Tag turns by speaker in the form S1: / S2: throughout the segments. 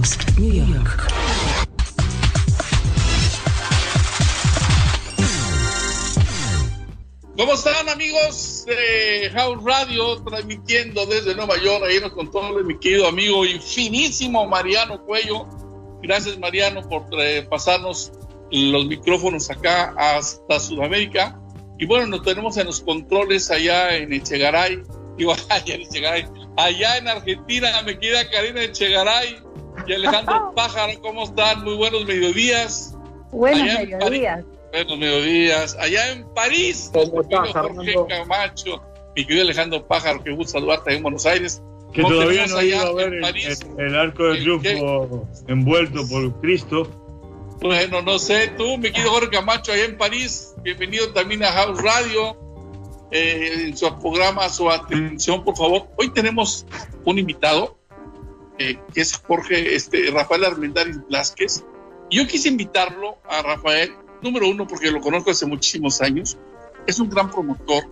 S1: House, New York.
S2: ¿Cómo están amigos de House Radio transmitiendo desde Nueva York? Ahí nos contó mi querido amigo y finísimo Mariano Cuello. Gracias Mariano por eh, pasarnos los micrófonos acá hasta Sudamérica. Y bueno, nos tenemos en los controles allá en Echegaray. Digo, allá en Echegaray. Allá en Argentina me queda Karina Echegaray y Alejandro Pájaro. ¿Cómo están? Muy buenos mediodías.
S3: Buenos mediodías.
S2: Buenos mediodías. Allá en París, Jorge Camacho, mi querido Alejandro Pájaro, que gusta saludarte en Buenos Aires.
S4: Que todavía no ha ido a ver el, el, arco de triunfo envuelto por Cristo.
S2: Bueno, no sé, tú, mi querido Jorge Camacho, allá en París, bienvenido también a House Radio. Eh, en su programa, su atención, por favor. Hoy tenemos un invitado, que es Jorge, este, Rafael Armendáriz Blasquez. Yo quise invitarlo a Rafael Número uno, porque lo conozco hace muchísimos años. Es un gran promotor.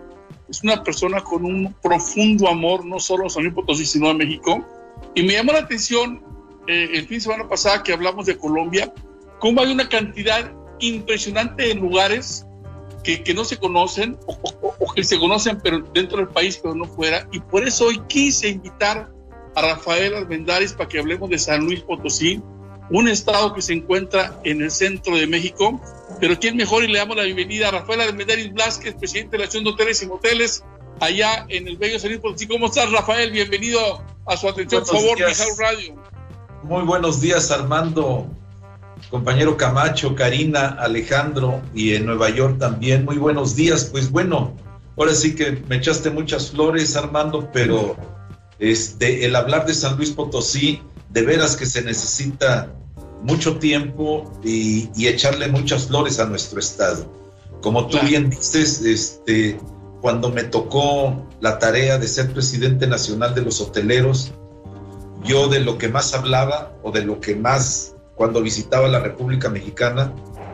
S2: Es una persona con un profundo amor, no solo a San Luis Potosí, sino a México. Y me llamó la atención eh, el fin de semana pasada que hablamos de Colombia, cómo hay una cantidad impresionante de lugares que, que no se conocen o, o, que se conocen pero dentro del país, pero no fuera. Y por eso hoy quise invitar a Rafael Armendáriz para que hablemos de San Luis Potosí, un estado que se encuentra en el centro de México. Pero quién mejor y le damos la bienvenida a Rafael Armendáriz Blasquez, presidente de la Acción de Hoteles y Moteles, allá en el Bello San Luis Potosí. ¿Cómo estás, Rafael? Bienvenido a su atención, por favor, House Radio.
S5: Muy buenos días, Armando, compañero Camacho, Karina, Alejandro y en Nueva York también. Muy buenos días. Pues bueno, ahora sí que me echaste muchas flores, Armando, pero este, el hablar de San Luis Potosí, de veras que se necesita mucho tiempo y, echarle muchas flores a nuestro estado. Como tú bien dices, este, cuando me tocó la tarea de ser presidente nacional de los hoteleros, yo de lo que más hablaba o de lo que más cuando visitaba la República Mexicana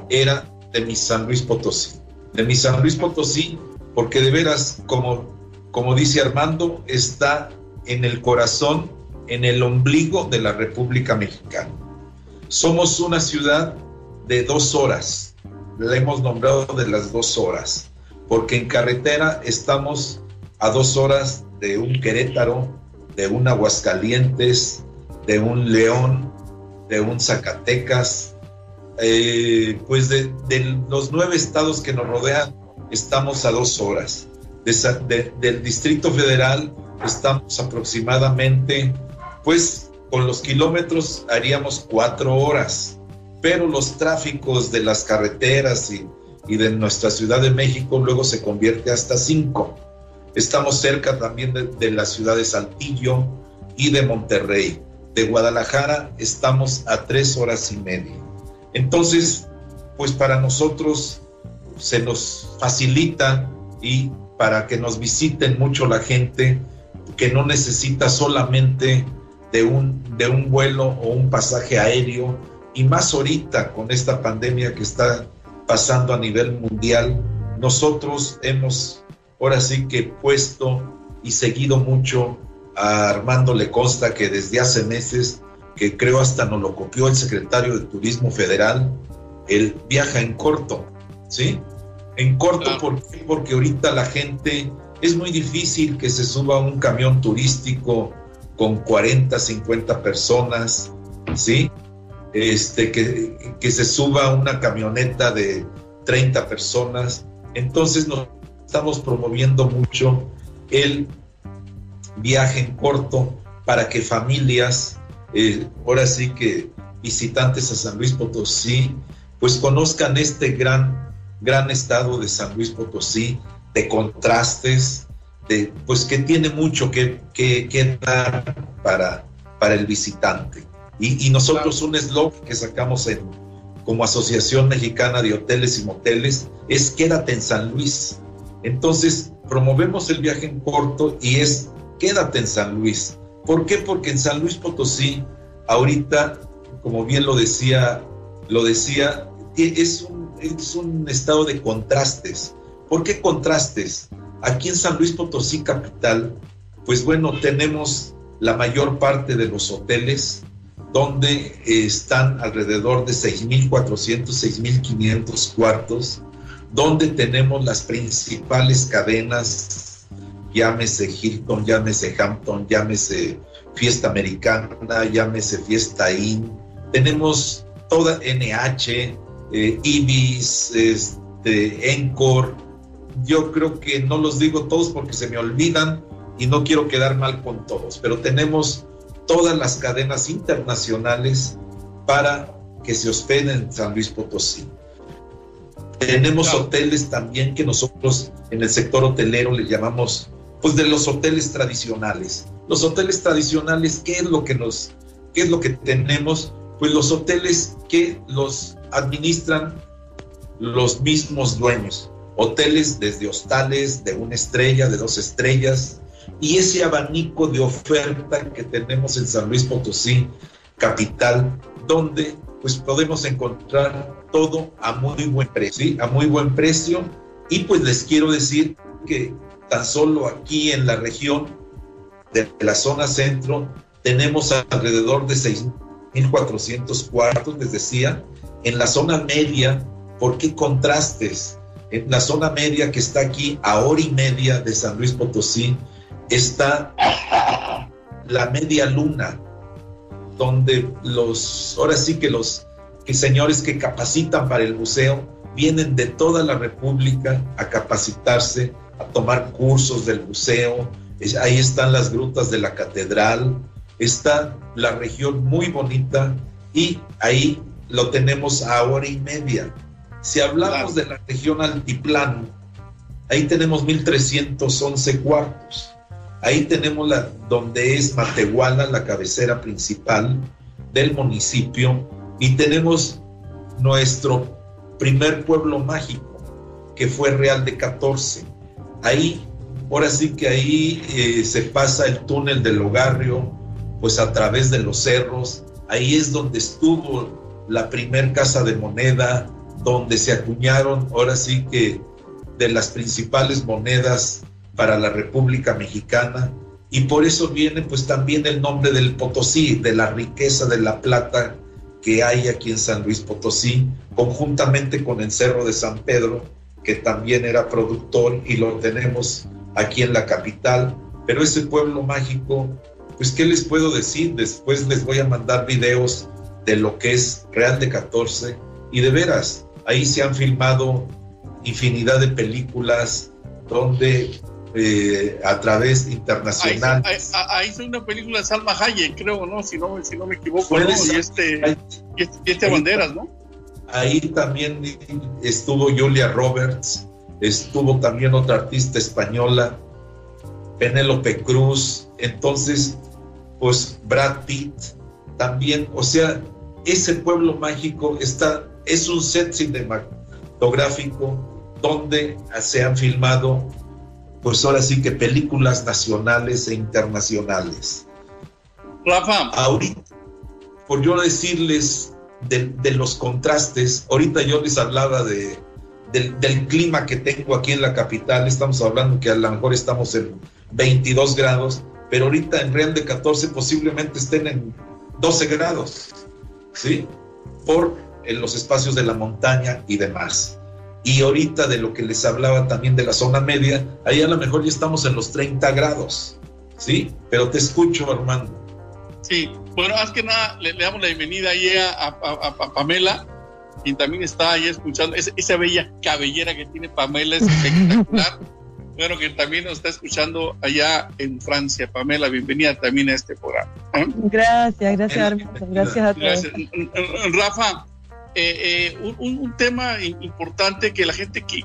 S5: era de mi San Luis Potosí. De mi San Luis Potosí, porque de veras, como, como dice Armando, está en el corazón, en el ombligo de la República Mexicana. Somos una ciudad de dos horas, la hemos nombrado de las dos horas, porque en carretera estamos a dos horas de un Querétaro, de un Aguascalientes, de un León, de un Zacatecas, eh, pues de, los nueve estados que nos rodean estamos a dos horas. Del Distrito Federal estamos aproximadamente, pues con los kilómetros haríamos cuatro horas, pero los tráficos de las carreteras y, de nuestra Ciudad de México luego se convierte hasta cinco. Estamos cerca también de, de la ciudad de Saltillo y de Monterrey. De Guadalajara estamos a tres horas y media. Entonces, pues para nosotros se nos facilita y para que nos visiten mucho la gente que no necesita solamente de un, de un vuelo o un pasaje aéreo, y más ahorita con esta pandemia que está pasando a nivel mundial, nosotros hemos ahora sí que puesto y seguido mucho a Armando Le Costa, que desde hace meses, que creo hasta nos lo copió el secretario de Turismo Federal, él viaja en corto, ¿sí? En corto, Porque ahorita la gente, es muy difícil que se suba a un camión turístico con 40, 50 personas, ¿sí? Este, que, que se suba una camioneta de 30 personas. Entonces nos estamos promoviendo mucho el viaje en corto para que familias, eh, ahora sí que visitantes a San Luis Potosí, pues conozcan este gran, gran estado de San Luis Potosí, de contrastes, pues que tiene mucho que, que, dar para, para el visitante. Y, nosotros un eslogan que sacamos en, como Asociación Mexicana de Hoteles y Moteles es quédate en San Luis. Entonces promovemos el viaje en corto y es quédate en San Luis. ¿Por qué? Porque en San Luis Potosí, ahorita, como bien lo decía, lo decía, es es un estado de contrastes. ¿Por qué contrastes? Aquí en San Luis Potosí capital, pues bueno, tenemos la mayor parte de los hoteles donde están alrededor de 6.400, 6.500 cuartos, donde tenemos las principales cadenas, llámese Hilton, llámese Hampton, llámese Fiesta Americana, llámese Fiesta Inn, tenemos toda NH, eh, Ibis, este, Encore, yo creo que no los digo todos porque se me olvidan y no quiero quedar mal con todos, pero tenemos todas las cadenas internacionales para que se hospeden en San Luis Potosí. Tenemos hoteles también que nosotros en el sector hotelero le llamamos pues de los hoteles tradicionales. Los hoteles tradicionales, ¿qué es lo que nos qué es lo que tenemos? Pues los hoteles que los administran los mismos dueños. Hoteles desde hostales de una estrella, de dos estrellas, y ese abanico de oferta que tenemos en San Luis Potosí, capital, donde pues podemos encontrar todo a muy buen precio, a muy buen precio. Y pues les quiero decir que tan solo aquí en la región de la zona centro tenemos alrededor de 6.400 cuartos, les decía, en la zona media, ¿por qué contrastes? En la zona media que está aquí a hora y media de San Luis Potosí, está la media luna, donde los, ahora sí que los que señores que capacitan para el museo vienen de toda la República a capacitarse, a tomar cursos del museo. Ahí están las grutas de la catedral, está la región muy bonita y ahí lo tenemos a hora y media. Si hablamos de la región altiplano, ahí tenemos 1311 cuartos. Ahí tenemos la, donde es Matehuala, la cabecera principal del municipio, y tenemos nuestro primer pueblo mágico, que fue Real de 14. Ahí, ahora sí que ahí eh, se pasa el túnel del Hogarrio, pues a través de los cerros. Ahí es donde estuvo la primer casa de moneda, donde se acuñaron, ahora sí que de las principales monedas para la República Mexicana y por eso viene pues también el nombre del Potosí, de la riqueza de la plata que hay aquí en San Luis Potosí, conjuntamente con el Cerro de San Pedro, que también era productor y lo tenemos aquí en la capital. Pero ese pueblo mágico, pues ¿qué les puedo decir? Después les voy a mandar videos de lo que es Real de 14 y de veras, ahí se han filmado infinidad de películas donde eh, a través internacional.
S2: Ahí, hizo una película de Salma Hayek, creo, ¿no? Si no, si no me equivoco, ¿no? Y este, y este, Banderas, ¿no?
S5: Ahí también estuvo Julia Roberts, estuvo también otra artista española, Penélope Cruz, entonces, pues Brad Pitt también, o sea, ese pueblo mágico está, es un set cinematográfico donde se han filmado pues ahora sí que películas nacionales e internacionales.
S2: Rafa.
S5: Ahorita, por yo decirles de, los contrastes, ahorita yo les hablaba de, del, clima que tengo aquí en la capital, estamos hablando que a lo mejor estamos en 22 grados, pero ahorita en Real de 14 posiblemente estén en 12 grados, ¿sí? Por en los espacios de la montaña y demás. Y ahorita de lo que les hablaba también de la zona media, ahí a lo mejor ya estamos en los 30 grados, ¿sí? Pero te escucho, Armando.
S2: Sí, bueno, más que nada le, damos la bienvenida ahí a, Pamela, quien también está ahí escuchando, esa, bella cabellera que tiene Pamela es espectacular. bueno, que también nos está escuchando allá en Francia. Pamela, bienvenida también a este programa.
S3: ¿eh? Gracias, gracias, Armando. Gracias a todos.
S2: Rafa, eh, eh, un, tema importante que la gente que,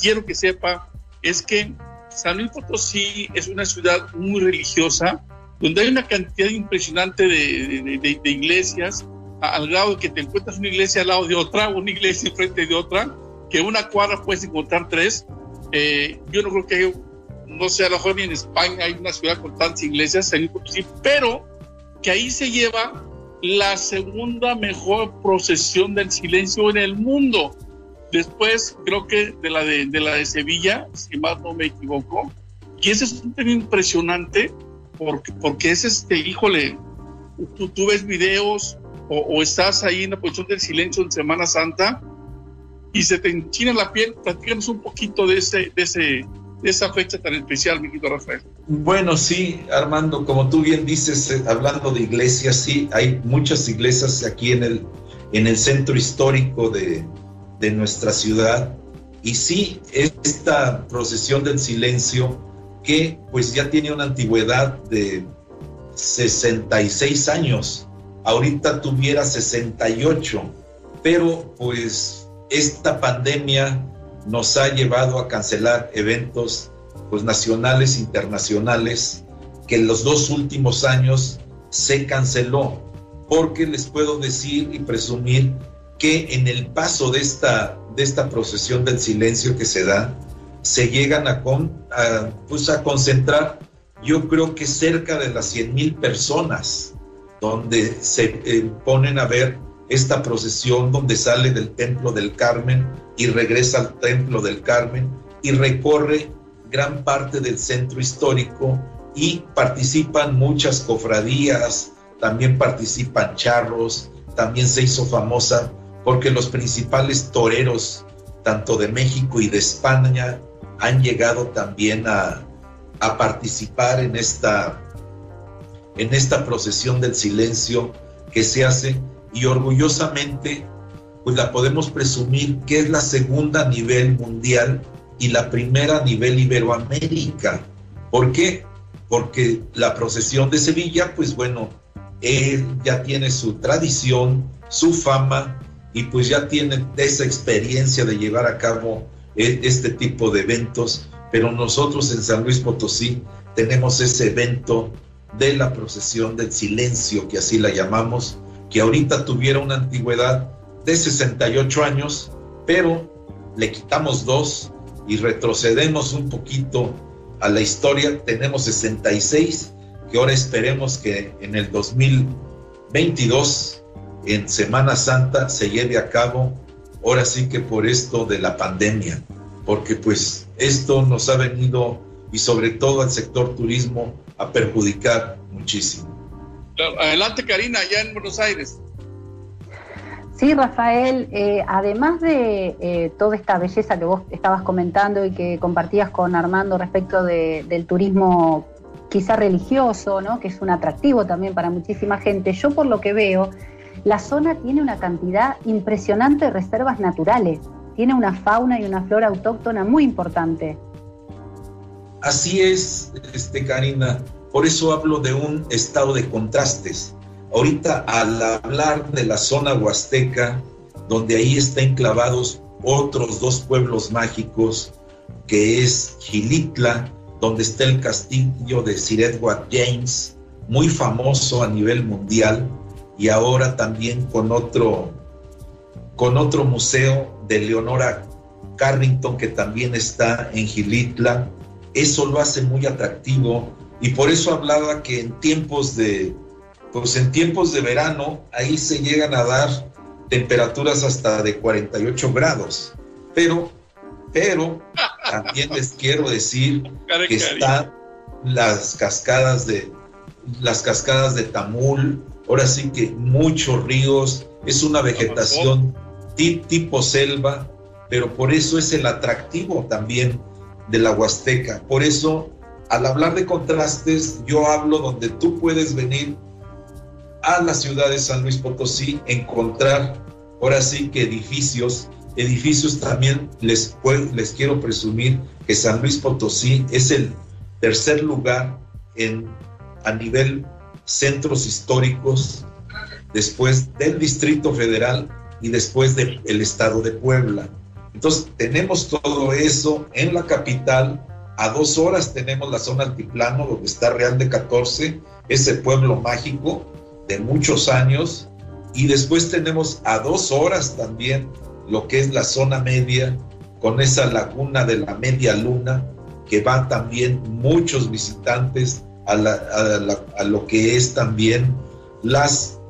S2: quiero que sepa es que San Luis Potosí es una ciudad muy religiosa, donde hay una cantidad impresionante de, iglesias, al grado de que te encuentras una iglesia al lado de otra, una iglesia enfrente de otra, que una cuadra puedes encontrar tres. Eh, yo no creo que, no sé, a lo mejor ni en España hay una ciudad con tantas iglesias, pero que ahí se lleva la segunda mejor procesión del silencio en el mundo. Después, creo que de la de, la de Sevilla, si más no me equivoco. Y ese es un tema impresionante porque, porque es este, híjole, tú, ves videos o, estás ahí en la posición del silencio en Semana Santa y se te enchina la piel. Platícanos un poquito de, ese, de, ese, de esa fecha tan especial, mi querido Rafael.
S5: Bueno, sí, Armando, como tú bien dices, eh, hablando de iglesias, sí, hay muchas iglesias aquí en el, en el centro histórico de, de nuestra ciudad. Y sí, esta procesión del silencio, que pues ya tiene una antigüedad de 66 años, ahorita tuviera 68, pero pues esta pandemia nos ha llevado a cancelar eventos pues nacionales, internacionales, que en los dos últimos años se canceló, porque les puedo decir y presumir que en el paso de esta, de esta procesión del silencio que se da, se llegan a, pues a concentrar, yo creo que cerca de las 100 mil personas, donde se eh, ponen a ver esta procesión, donde sale del Templo del Carmen y regresa al Templo del Carmen y recorre gran parte del centro histórico y participan muchas cofradías, también participan charros, también se hizo famosa porque los principales toreros, tanto de México y de España, han llegado también a, participar en esta, en esta procesión del silencio que se hace y orgullosamente pues la podemos presumir que es la segunda a nivel mundial y la primera a nivel Iberoamérica. ¿Por qué? Porque la procesión de Sevilla, pues bueno, él ya tiene su tradición, su fama y pues ya tiene esa experiencia de llevar a cabo e, este tipo de eventos, pero nosotros en San Luis Potosí tenemos ese evento de la procesión del silencio, que así la llamamos, que ahorita tuviera una antigüedad de 68 años, pero le quitamos dos y retrocedemos un poquito a la historia, tenemos 66, que ahora esperemos que en el 2022 en Semana Santa se lleve a cabo, ahora sí que por esto de la pandemia, porque pues esto nos ha venido y sobre todo al sector turismo a perjudicar muchísimo.
S2: Adelante Karina, allá en Buenos Aires.
S1: Sí, Rafael, eh, además de eh, toda esta belleza que vos estabas comentando y que compartías con Armando respecto del turismo quizá religioso, ¿no? que es un atractivo también para muchísima gente, yo por lo que veo la zona tiene una cantidad impresionante de reservas naturales, tiene una fauna y una flora autóctona muy importante.
S5: Así es, este, Karina. Por eso hablo de un estado de contrastes. Ahorita al hablar de la zona huasteca, donde ahí están enclavados otros dos pueblos mágicos, que es Gilitla, donde está el castillo de Sir Edward James, muy famoso a nivel mundial, y ahora también con otro, con otro museo de Leonora Carrington que también está en Gilitla. Eso lo hace muy atractivo y por eso hablaba que en tiempos de, pues en tiempos de verano ahí se llegan a dar temperaturas hasta de 48 grados. Pero, pero también les quiero decir que están las cascadas de las cascadas de Tamul, ahora sí que muchos ríos, es una vegetación tipo selva, pero por eso es el atractivo también de la Huasteca. Por eso, al hablar de contrastes, yo hablo donde tú puedes venir a la ciudad de San Luis Potosí, encontrar ahora sí que edificios, edificios también les, les quiero presumir que San Luis Potosí es el tercer lugar en, a nivel centros históricos, después del Distrito Federal y después del Estado de Puebla. Entonces, tenemos todo eso en la capital. A dos horas tenemos la zona altiplano, donde está Real de 14, ese pueblo mágico de muchos años. Y después tenemos a dos horas también lo que es la zona media, con esa laguna de la media luna, que van también muchos visitantes a, lo que es también las,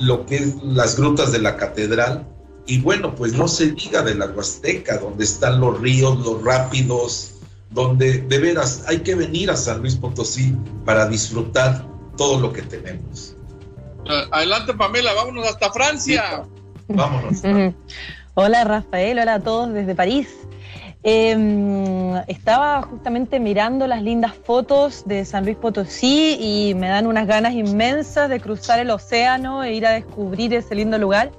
S5: lo que es las grutas de la catedral. Y bueno, pues no se diga de la Huasteca, donde están los ríos, los rápidos, donde de veras hay que venir a San Luis Potosí para disfrutar todo lo que tenemos.
S2: Adelante, Pamela, vámonos hasta Francia.
S5: vámonos.
S3: hola, Rafael, hola a todos desde París. Em, estaba justamente mirando las lindas fotos de San Luis Potosí y me dan unas ganas inmensas de cruzar el océano e ir a descubrir ese lindo lugar.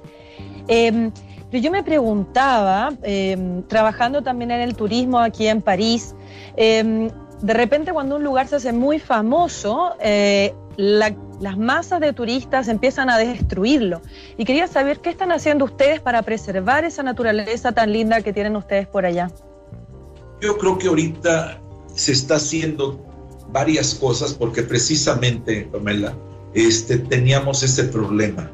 S3: Em, pero yo me preguntaba, em, trabajando también en el turismo aquí en París, de repente cuando un lugar se hace muy famoso, eh, las masas de turistas empiezan a destruirlo. Y quería saber qué están haciendo ustedes para preservar esa naturaleza tan linda que tienen ustedes por allá.
S5: Yo creo que ahorita se está haciendo varias cosas porque precisamente, Pamela, este, teníamos ese problema,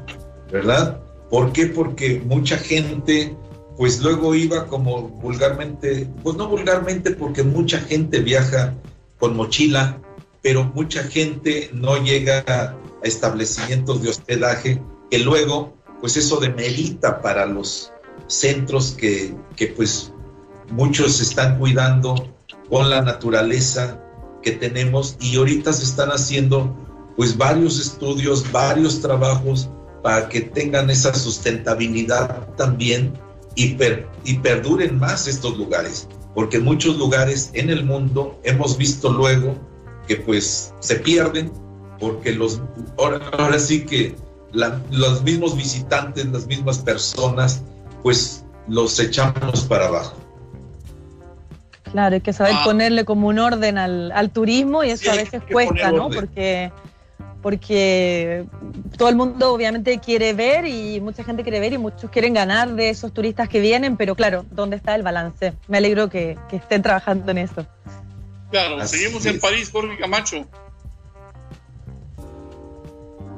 S5: ¿verdad? ¿Por qué? Porque mucha gente, pues luego iba como vulgarmente, pues no vulgarmente porque mucha gente viaja con mochila, pero mucha gente no llega a establecimientos de hospedaje que luego, pues eso demerita para los centros que, que pues muchos están cuidando con la naturaleza que tenemos y ahorita se están haciendo pues varios estudios, varios trabajos para que tengan esa sustentabilidad también y, y perduren más estos lugares, porque en muchos lugares en el mundo hemos visto luego que pues se pierden porque los ahora, sí que los mismos visitantes, las mismas personas, pues los echamos para abajo.
S3: Claro, hay que saber ah. ponerle como un orden al, turismo y eso a veces cuesta, ¿no? Porque, porque todo el mundo obviamente quiere ver y mucha gente quiere ver y muchos quieren ganar de esos turistas que vienen, pero claro, ¿dónde está el balance? Me alegro que, estén trabajando en eso.
S2: Claro, seguimos en París, Jorge Camacho.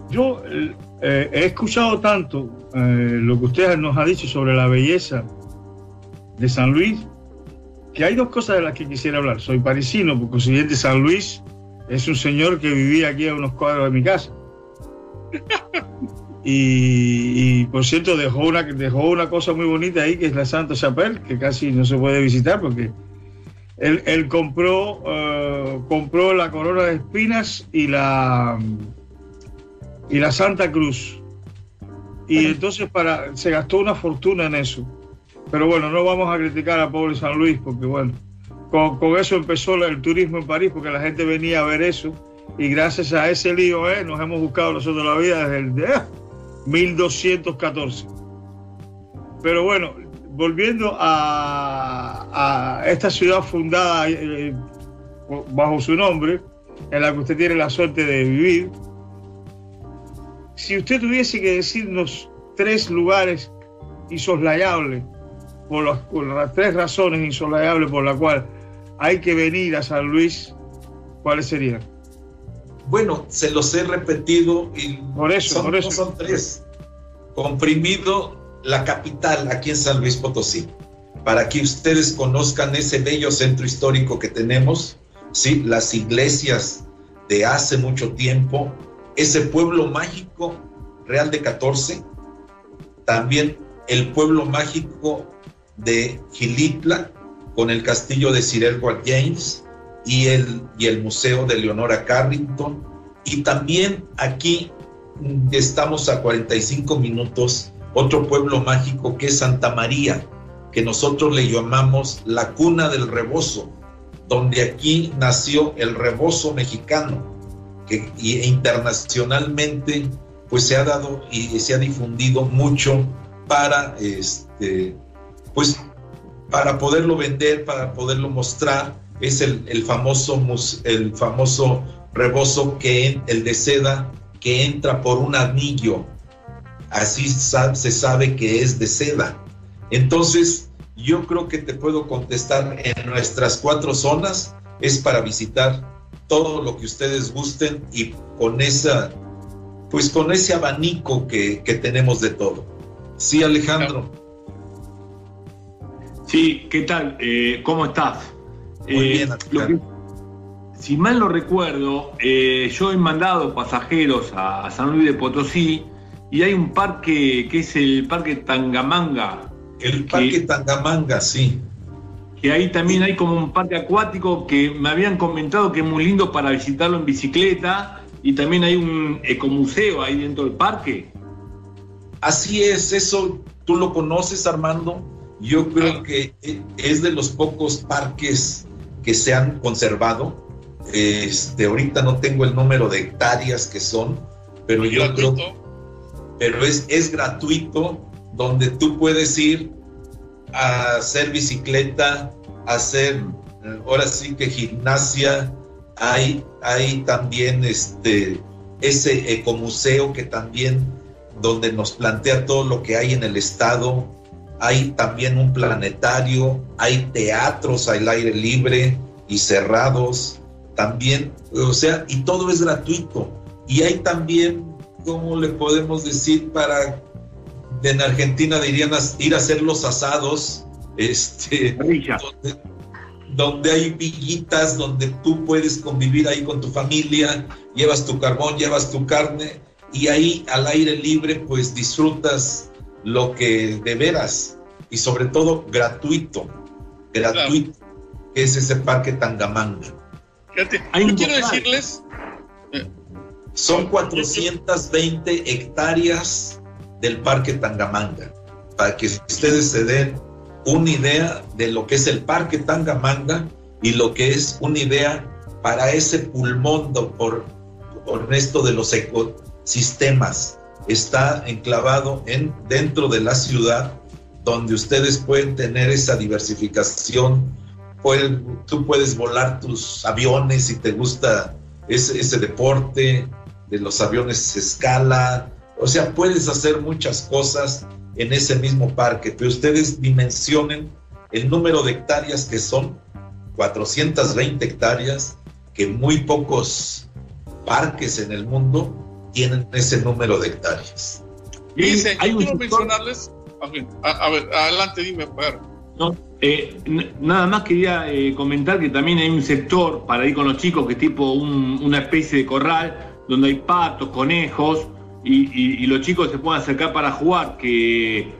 S4: Yo eh, he escuchado tanto eh, lo que usted nos ha dicho sobre la belleza de San Luis que hay dos cosas de las que quisiera hablar. Soy parisino, por consiguiente San Luis es un señor que vivía aquí a unos cuadros de mi casa. Y, por cierto dejó una, dejó una cosa muy bonita ahí que es la Santa Chapelle, que casi no se puede visitar porque él, compró, eh, compró la corona de espinas y la, y la Santa Cruz. Y entonces para, se gastó una fortuna en eso. Pero bueno, no vamos a criticar a pobre San Luis porque bueno, con, eso empezó el turismo en París porque la gente venía a ver eso y gracias a ese lío eh, nos hemos buscado nosotros la vida desde el de, 1214. Pero bueno, volviendo a, esta ciudad fundada eh, bajo su nombre, en la que usted tiene la suerte de vivir, si usted tuviese que decirnos tres lugares insoslayables por, las tres razones insolayables por las cuales hay que venir a San Luis, ¿cuáles serían?
S5: Bueno, se los he repetido y
S4: por eso,
S5: son,
S4: por eso.
S5: son tres. Comprimido la capital aquí en San Luis Potosí, para que ustedes conozcan ese bello centro histórico que tenemos, ¿sí? las iglesias de hace mucho tiempo, ese pueblo mágico Real de 14, también el pueblo mágico de Gilitla con el castillo de Sir Edward James y el, y el Museo de Leonora Carrington. Y también aquí estamos a 45 minutos, otro pueblo mágico que es Santa María, que nosotros le llamamos la cuna del rebozo, donde aquí nació el rebozo mexicano, que y, internacionalmente pues se ha dado y se ha difundido mucho para este, pues para poderlo vender, para poderlo mostrar, es el, famoso, el famoso rebozo que el de seda que entra por un anillo. Así se sabe que es de seda. Entonces, yo creo que te puedo contestar en nuestras cuatro zonas. Es para visitar todo lo que ustedes gusten y con esa, pues con ese abanico que, que tenemos de todo. Sí, Alejandro.
S6: Sí, ¿qué tal? Eh, ¿Cómo estás?
S5: Muy bien,
S6: eh, si mal no recuerdo, eh, yo he mandado pasajeros a, San Luis de Potosí y hay un parque que es el Parque Tangamanga.
S5: El Parque Tangamanga, sí.
S6: Que ahí también hay como un parque acuático que me habían comentado que es muy lindo para visitarlo en bicicleta y también hay un ecomuseo ahí dentro del parque.
S5: Así es, eso tú lo conoces, Armando. Yo creo que es de los pocos parques que se han conservado. Este, ahorita no tengo el número de hectáreas que son, pero yo creo, pero es, es gratuito, donde tú puedes ir a hacer bicicleta, hacer, ahora sí que gimnasia, hay, hay también este, ese ecomuseo que también, donde nos plantea todo lo que hay en el estado, hay también un planetario, hay teatros al aire libre y cerrados, también, o sea, y todo es gratuito. Y hay también, ¿cómo le podemos decir? Para, en Argentina dirían ir a hacer los asados, este, donde, donde, hay villitas, donde tú puedes convivir ahí con tu familia, llevas tu carbón, llevas tu carne, y ahí al aire libre pues disfrutas lo que de veras y sobre todo gratuito, gratuito, que es ese parque Tangamanga.
S2: Fíjate, quiero decirles...
S5: Son 420 hectáreas del parque Tangamanga, para que ustedes se den una idea de lo que es el parque Tangamanga y lo que es una idea para ese pulmón por, por esto de los ecosistemas. Está enclavado en, dentro de la ciudad donde ustedes pueden tener esa diversificación. tú puedes volar tus aviones si te gusta ese, ese deporte de los aviones escala. O sea, puedes hacer muchas cosas en ese mismo parque, pero ustedes dimensionen el número de hectáreas que son 420 hectáreas, que muy pocos parques en el mundo tienen ese número de hectáreas.
S2: Dice, hay quiero mencionarles a, ver, adelante, dime,
S6: No, eh, nada más quería eh, comentar que también hay un sector para ir con los chicos que es tipo una especie de corral donde hay patos, conejos y, los chicos se pueden acercar para jugar, que,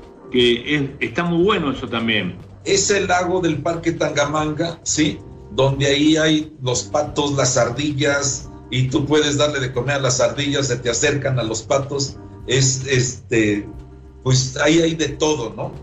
S6: está muy bueno eso también.
S5: Es el lago del Parque Tangamanga, ¿sí? Donde ahí hay los patos, las ardillas, y tú puedes darle de comer a las ardillas, se te acercan a los patos. Es este, pues ahí hay de todo, ¿no?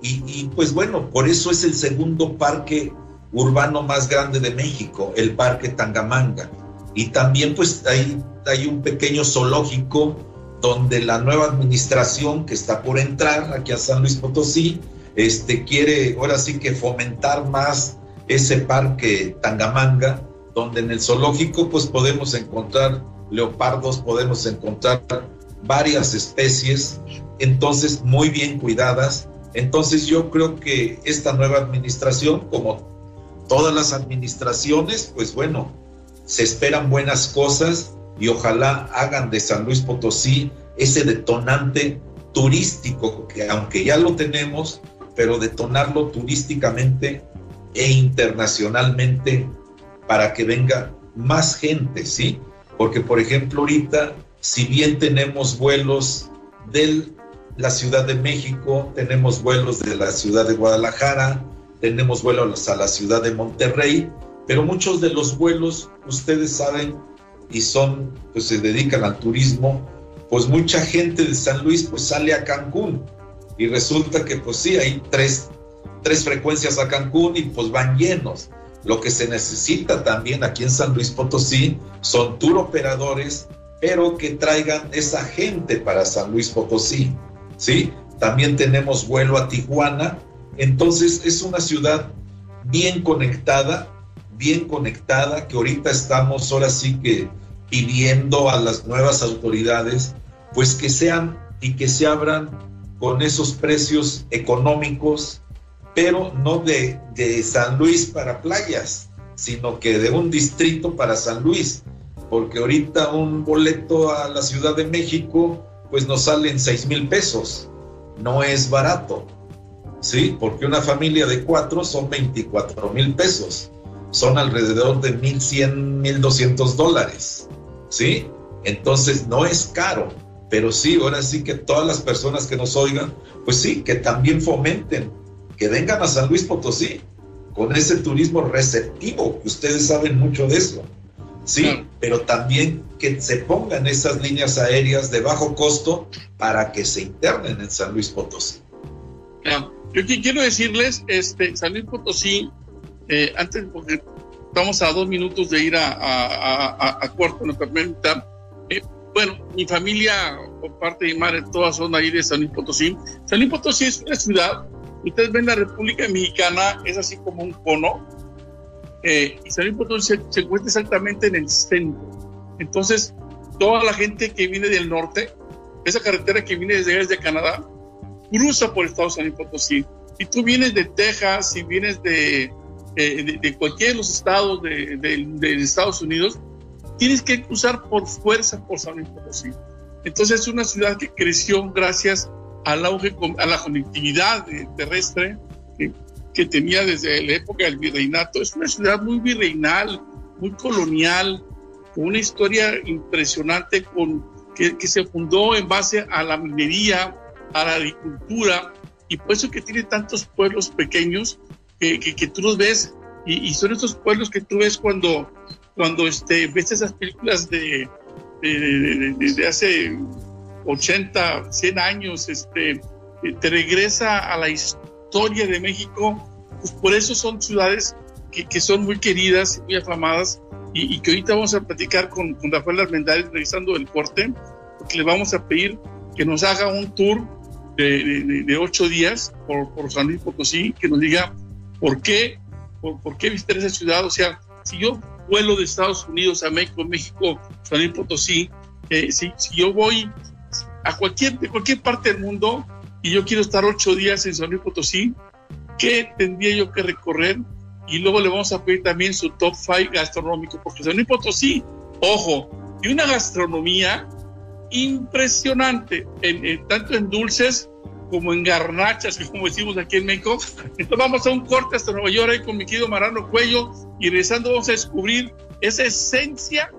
S5: Y, pues bueno, por eso es el segundo parque urbano más grande de México, el Parque Tangamanga. Y también pues hay, hay un pequeño zoológico donde la nueva administración que está por entrar aquí a San Luis Potosí, este, quiere ahora sí que fomentar más ese parque Tangamanga, donde en el zoológico pues podemos encontrar leopardos, podemos encontrar varias especies entonces muy bien cuidadas. Entonces yo creo que esta nueva administración, como todas las administraciones, pues bueno, se esperan buenas cosas y ojalá hagan de San Luis Potosí ese detonante turístico, que aunque ya lo tenemos, pero detonarlo turísticamente e internacionalmente para que venga más gente, ¿sí? Porque, por ejemplo, ahorita, si bien tenemos vuelos del la Ciudad de México, tenemos vuelos de la ciudad de Guadalajara, tenemos vuelos a la ciudad de Monterrey, pero muchos de los vuelos, ustedes saben, y son, pues se dedican al turismo, pues mucha gente de San Luis pues sale a Cancún y resulta que pues sí, hay tres, tres frecuencias a Cancún y pues van llenos. Lo que se necesita también aquí en San Luis Potosí son tour operadores, pero que traigan esa gente para San Luis Potosí. ¿sí? También tenemos vuelo a Tijuana. Entonces es una ciudad bien conectada, bien conectada, que ahorita estamos ahora sí que pidiendo a las nuevas autoridades, pues que sean y que se abran con esos precios económicos, pero no de, de San Luis para playas, sino que de un distrito para San Luis, porque ahorita un boleto a la Ciudad de México pues nos salen 6 mil pesos. No es barato, ¿sí? Porque una familia de cuatro son 24 mil pesos. Son alrededor de 1.100, 1.200 dólares, ¿sí? Entonces no es caro, pero sí, ahora sí que todas las personas que nos oigan, pues sí, que también fomenten, que vengan a San Luis Potosí con ese turismo receptivo, que ustedes saben mucho de eso. sí, pero también que se pongan esas líneas aéreas de bajo costo para que se internen en San Luis Potosí.
S2: Yo quiero decirles, este, San Luis Potosí, eh, antes, porque estamos a dos minutos de ir a, a, a, Cuarto, nos permita. Eh, bueno, mi familia, por parte de mi madre, todas son ahí de San Luis Potosí. San Luis Potosí es una ciudad, ustedes ven la República Mexicana, es así como un cono, eh, y San Luis Potosí se, encuentra exactamente en el centro. Entonces, toda la gente que viene del norte, esa carretera que viene desde, desde Canadá, cruza por el estado de San Luis Potosí. Si tú vienes de Texas, si vienes de, de, de cualquiera de los estados de, de, Estados Unidos, tienes que cruzar por fuerza por San Luis Potosí. Entonces es una ciudad que creció gracias al auge, a la conectividad terrestre que, que tenía desde la época del virreinato. Es una ciudad muy virreinal, muy colonial, con una historia impresionante con, que, que se fundó en base a la minería, a la agricultura, y por eso que tiene tantos pueblos pequeños que, que, tú los ves, y, son estos pueblos que tú ves cuando, cuando este, ves esas películas de, de, de, hace 80, 100 años, este, te regresa a la historia de México, pues por eso son ciudades que, que son muy queridas muy afamadas, y, y, que ahorita vamos a platicar con, con Rafael Armendáriz revisando el corte, porque le vamos a pedir que nos haga un tour de, ocho días por, por, San Luis Potosí, que nos diga por qué, por, por, qué visitar esa ciudad. O sea, si yo vuelo de Estados Unidos a México, México, San Luis Potosí, eh, si, si, yo voy a cualquier, de cualquier parte del mundo y yo quiero estar ocho días en San Luis Potosí, ¿qué tendría yo que recorrer? Y luego le vamos a pedir también su top five gastronómico, porque San Luis Potosí, ojo, y una gastronomía impresionante, en, tanto en dulces como en garnachas, como decimos aquí en México. Entonces vamos a un corte hasta Nueva York ahí con mi querido Marano Cuello y regresando vamos a descubrir esa esencia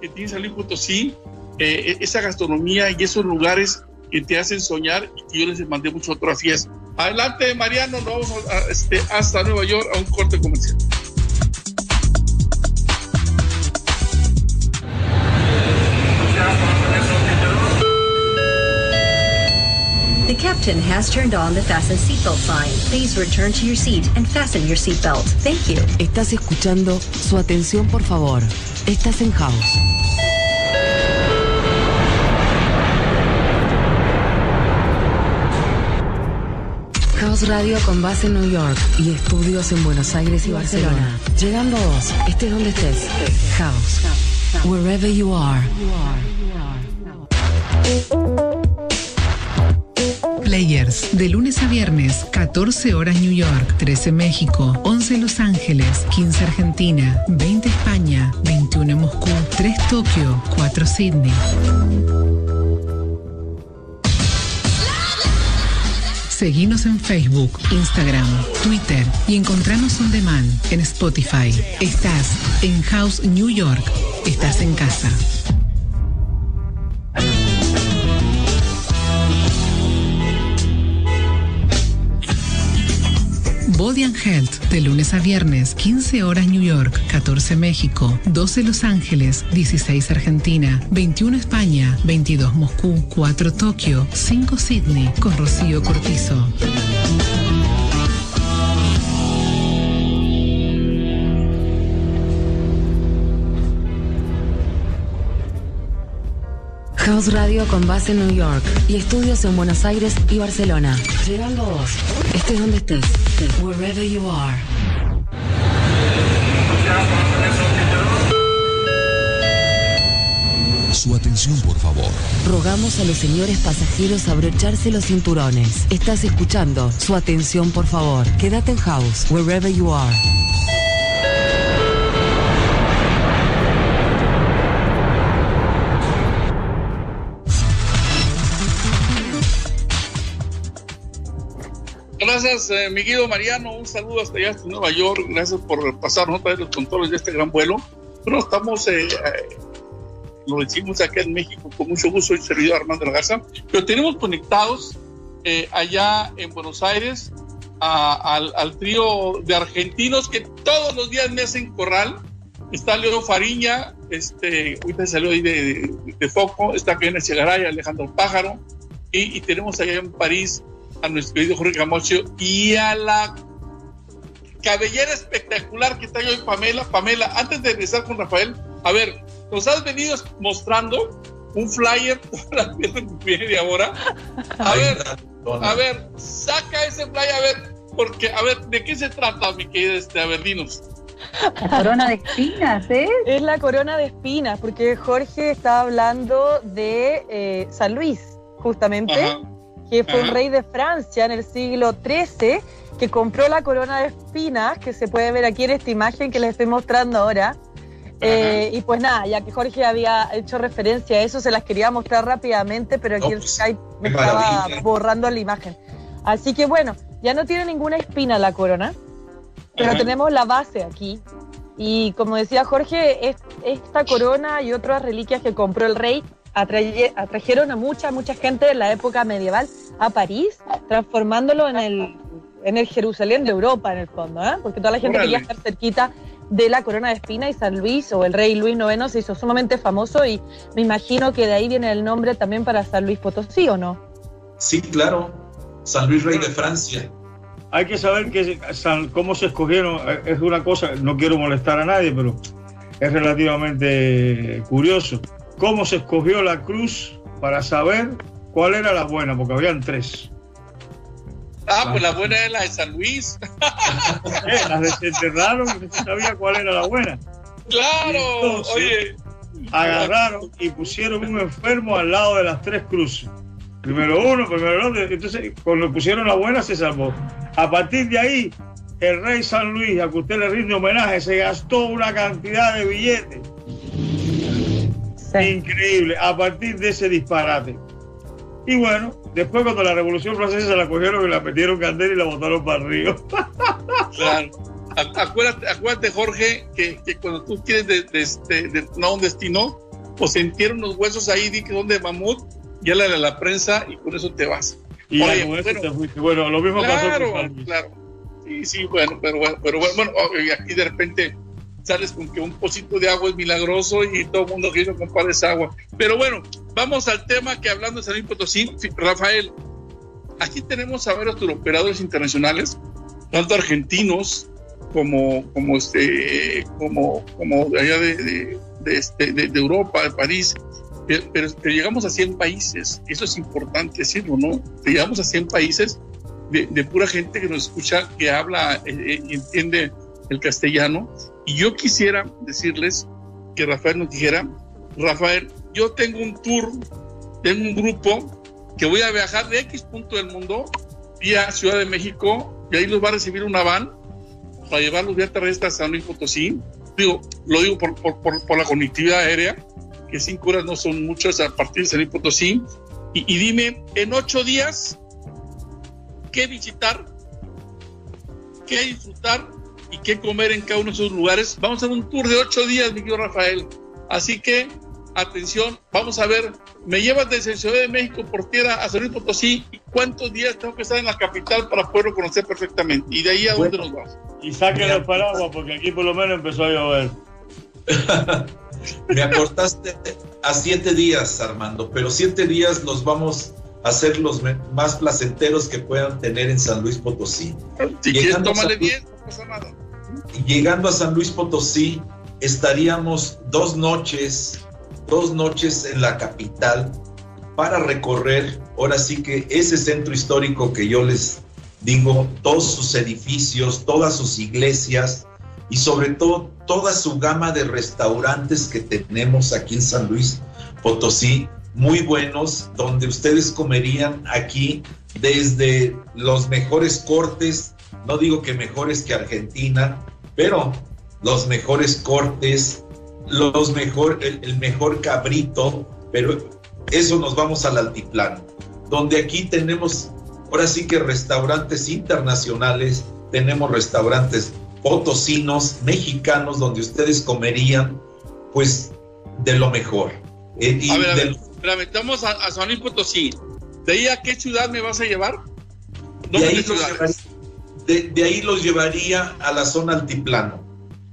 S2: que tiene San Luis Potosí, eh, esa gastronomía y esos lugares que te hacen soñar y que yo les mandé muchas fotografías. Adelante Mariano, nos vamos este, hasta Nueva York a un corte comercial.
S7: The captain has turned on the fasten seatbelt sign. Please return to your seat and fasten your seatbelt. Thank you.
S8: Estás escuchando su atención, por favor. Estás en House. House Radio con base en New York y estudios en Buenos Aires y Barcelona. Llegando a vos, estés donde estés. House. Wherever you are.
S9: Players, de lunes a viernes, 14 horas New York, 13 México, 11 Los Ángeles, 15 Argentina, 20 España, 21 Moscú, 3 Tokio, 4 Sydney. Seguinos en Facebook, Instagram, Twitter y encontranos on demand en Spotify. Estás en House New York. Estás en casa. Body and Health, de lunes a viernes, 15 horas New York, 14 México, 12 Los Ángeles, 16 Argentina, 21 España, 22 Moscú, 4 Tokio, 5 Sydney, con Rocío Cortizo.
S8: House Radio con base en New York y estudios en Buenos Aires y Barcelona. Llegando vos, estés donde estés, wherever you are.
S10: Su atención, por favor.
S8: Rogamos a los señores pasajeros abrocharse los cinturones. Estás escuchando. Su atención, por favor. Quédate en house, wherever you are.
S2: Gracias, eh, mi guido Mariano. Un saludo hasta allá, hasta Nueva York. Gracias por pasarnos otra vez los controles de este gran vuelo. Bueno, estamos, eh, eh, lo decimos acá en México con mucho gusto, soy servidor Armando Garza, pero tenemos conectados eh, allá en Buenos Aires al, al, trío de argentinos que todos los días me hacen corral está Leo Fariña, este, ahorita salió ahí de, de, de foco, está Kenia Chegaray, Alejandro Pájaro, y, y, tenemos allá en París a nuestro querido Jorge Camacho y a la cabellera espectacular que trae hoy Pamela. Pamela, antes de empezar con Rafael, a ver, nos has venido mostrando un flyer toda la media hora. A ver, a ver, saca ese flyer, a ver, porque, a ver, ¿de qué se trata, mi querida este, a ver, dinos.
S1: La corona de espinas, ¿eh?
S3: Es la corona de espinas, porque Jorge estaba hablando de eh, San Luis, justamente, Ajá. Que fue un rey de Francia en el siglo XIII, que compró la corona de espinas, que se puede ver aquí en esta imagen que les estoy mostrando ahora. Eh, y pues nada, ya que Jorge había hecho referencia a eso, se las quería mostrar rápidamente, pero aquí no, el Skype me estaba maravilla. borrando la imagen. Así que bueno, ya no tiene ninguna espina la corona, pero Ajá. tenemos la base aquí. Y como decía Jorge, es, esta corona y otras reliquias que compró el rey atrajeron a mucha, mucha gente de la época medieval a París, transformándolo en el, en el Jerusalén de Europa, en el fondo, ¿eh? porque toda la gente quería estar cerquita de la corona de espina y San Luis o el rey Luis IX se hizo sumamente famoso y me imagino que de ahí viene el nombre también para San Luis Potosí, ¿o no?
S5: Sí, claro, San Luis Rey de Francia.
S4: Hay que saber que cómo se escogieron, es una cosa, no quiero molestar a nadie, pero es relativamente curioso. ¿Cómo se escogió la cruz para saber cuál era la buena? Porque habían tres.
S2: Ah, pues la buena es la de San Luis.
S4: eh, las desenterraron y no se sabía cuál era la buena.
S2: Claro, entonces, oye.
S4: Agarraron y pusieron un enfermo al lado de las tres cruces. Primero uno, primero el otro. Entonces, cuando pusieron la buena, se salvó. A partir de ahí, el rey San Luis, a que usted le rinde homenaje, se gastó una cantidad de billetes. Sí. Increíble. A partir de ese disparate. Y bueno, después cuando la Revolución Francesa se la cogieron y la metieron candela y la botaron para el río.
S2: Claro. Acuérdate, acuérdate Jorge, que, que, cuando tú quieres de, de, de, de no, un destino, pues entierran unos huesos ahí, di que son de mamut, y a la, la prensa y con eso te vas.
S4: Y Oye, bueno, te fuiste. Bueno, lo mismo
S2: claro,
S4: pasó con
S2: Claro, sí, sí, bueno, pero bueno, pero bueno, bueno, aquí de repente sales con que un pocito de agua es milagroso y todo el mundo quiere comprar esa agua. Pero bueno, vamos al tema que hablando de San Luis Potosí, Rafael, aquí tenemos a varios turoperadores internacionales, tanto argentinos como, como, este, como, como allá de, de, de, este, de, Europa, de París, pero, pero, llegamos a 100 países, eso es importante decirlo, ¿no? Llegamos a 100 países de, pura gente que nos escucha, que habla eh, y entiende el castellano, y yo quisiera decirles que Rafael nos dijera, Rafael, yo tengo un tour, tengo un grupo que voy a viajar de X punto del mundo vía Ciudad de México y ahí los va a recibir una van para llevarlos vía terrestre a San Luis Potosí. Digo, lo digo por, por, por, por la conectividad aérea, que cinco horas no son muchas a partir de San Luis Potosí. Y, y dime, en ocho días, ¿qué visitar? ¿Qué disfrutar? Y qué comer en cada uno de esos lugares. Vamos a hacer un tour de ocho días, mi querido Rafael. Así que, atención, vamos a ver, me llevas desde Ciudad de México por tierra a San Luis Potosí y cuántos días tengo que estar en la capital para poderlo conocer perfectamente. Y de ahí a dónde nos vamos.
S4: Y saquen el paraguas porque aquí por lo menos empezó a llover.
S5: me acortaste a siete días, Armando, pero siete días los vamos a hacer los más placenteros que puedan tener en San Luis Potosí.
S2: Si quieres, tómale diez, no pasa nada
S5: llegando a San Luis Potosí, estaríamos dos noches, dos noches en la capital para recorrer, ahora sí que ese centro histórico que yo les digo, todos sus edificios, todas sus iglesias y sobre todo toda su gama de restaurantes que tenemos aquí en San Luis Potosí, muy buenos, donde ustedes comerían aquí desde los mejores cortes, no digo que mejores que Argentina, pero los mejores cortes, los mejor, el, el mejor cabrito, pero eso nos vamos al altiplano, donde aquí tenemos, ahora sí que restaurantes internacionales, tenemos restaurantes potosinos, mexicanos, donde ustedes comerían, pues, de lo mejor.
S2: Eh, y a ver, a ver, de... metamos a, a, San Luis Potosí. ¿De ahí a qué ciudad me vas a llevar?
S5: ¿Dónde de ahí llevaría, de, de, ahí los llevaría a la zona altiplano.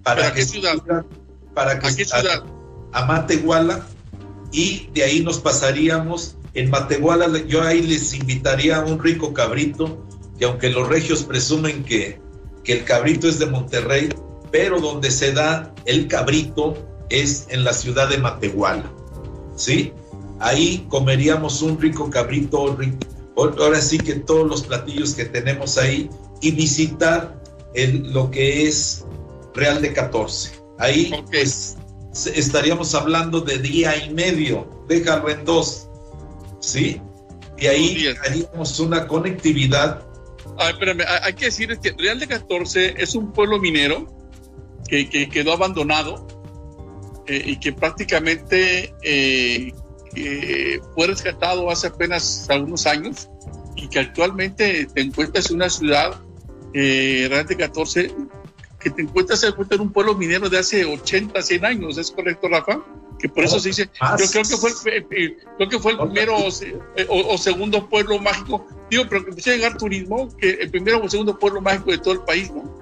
S2: Para, ¿Para qué ciudad?
S5: para que
S2: ¿A qué ciudad?
S5: a Matehuala y de ahí nos pasaríamos en Matehuala. Yo ahí les invitaría a un rico cabrito, que aunque los regios presumen que, que el cabrito es de Monterrey, pero donde se da el cabrito es en la ciudad de Matehuala. ¿Sí? Ahí comeríamos un rico cabrito, ahora sí que todos los platillos que tenemos ahí y visitar el, lo que es Real de 14. Ahí pues, estaríamos hablando de día y medio, déjalo en dos, ¿sí? Y ahí haríamos una conectividad.
S2: Espérame, hay que decir que Real de 14 es un pueblo minero que, quedó abandonado eh, y que prácticamente eh, fue rescatado hace apenas algunos años y que actualmente te encuentras en una ciudad, eh, Real de 14, que te encuentras en un pueblo minero de hace 80, 100 años, ¿es correcto, Rafa? Que por eso se dice, yo creo que fue, el, eh, creo que fue el primero eh, o, segundo pueblo mágico, digo, pero que empezó a llegar turismo, que el primero o segundo pueblo mágico de todo el país, ¿no?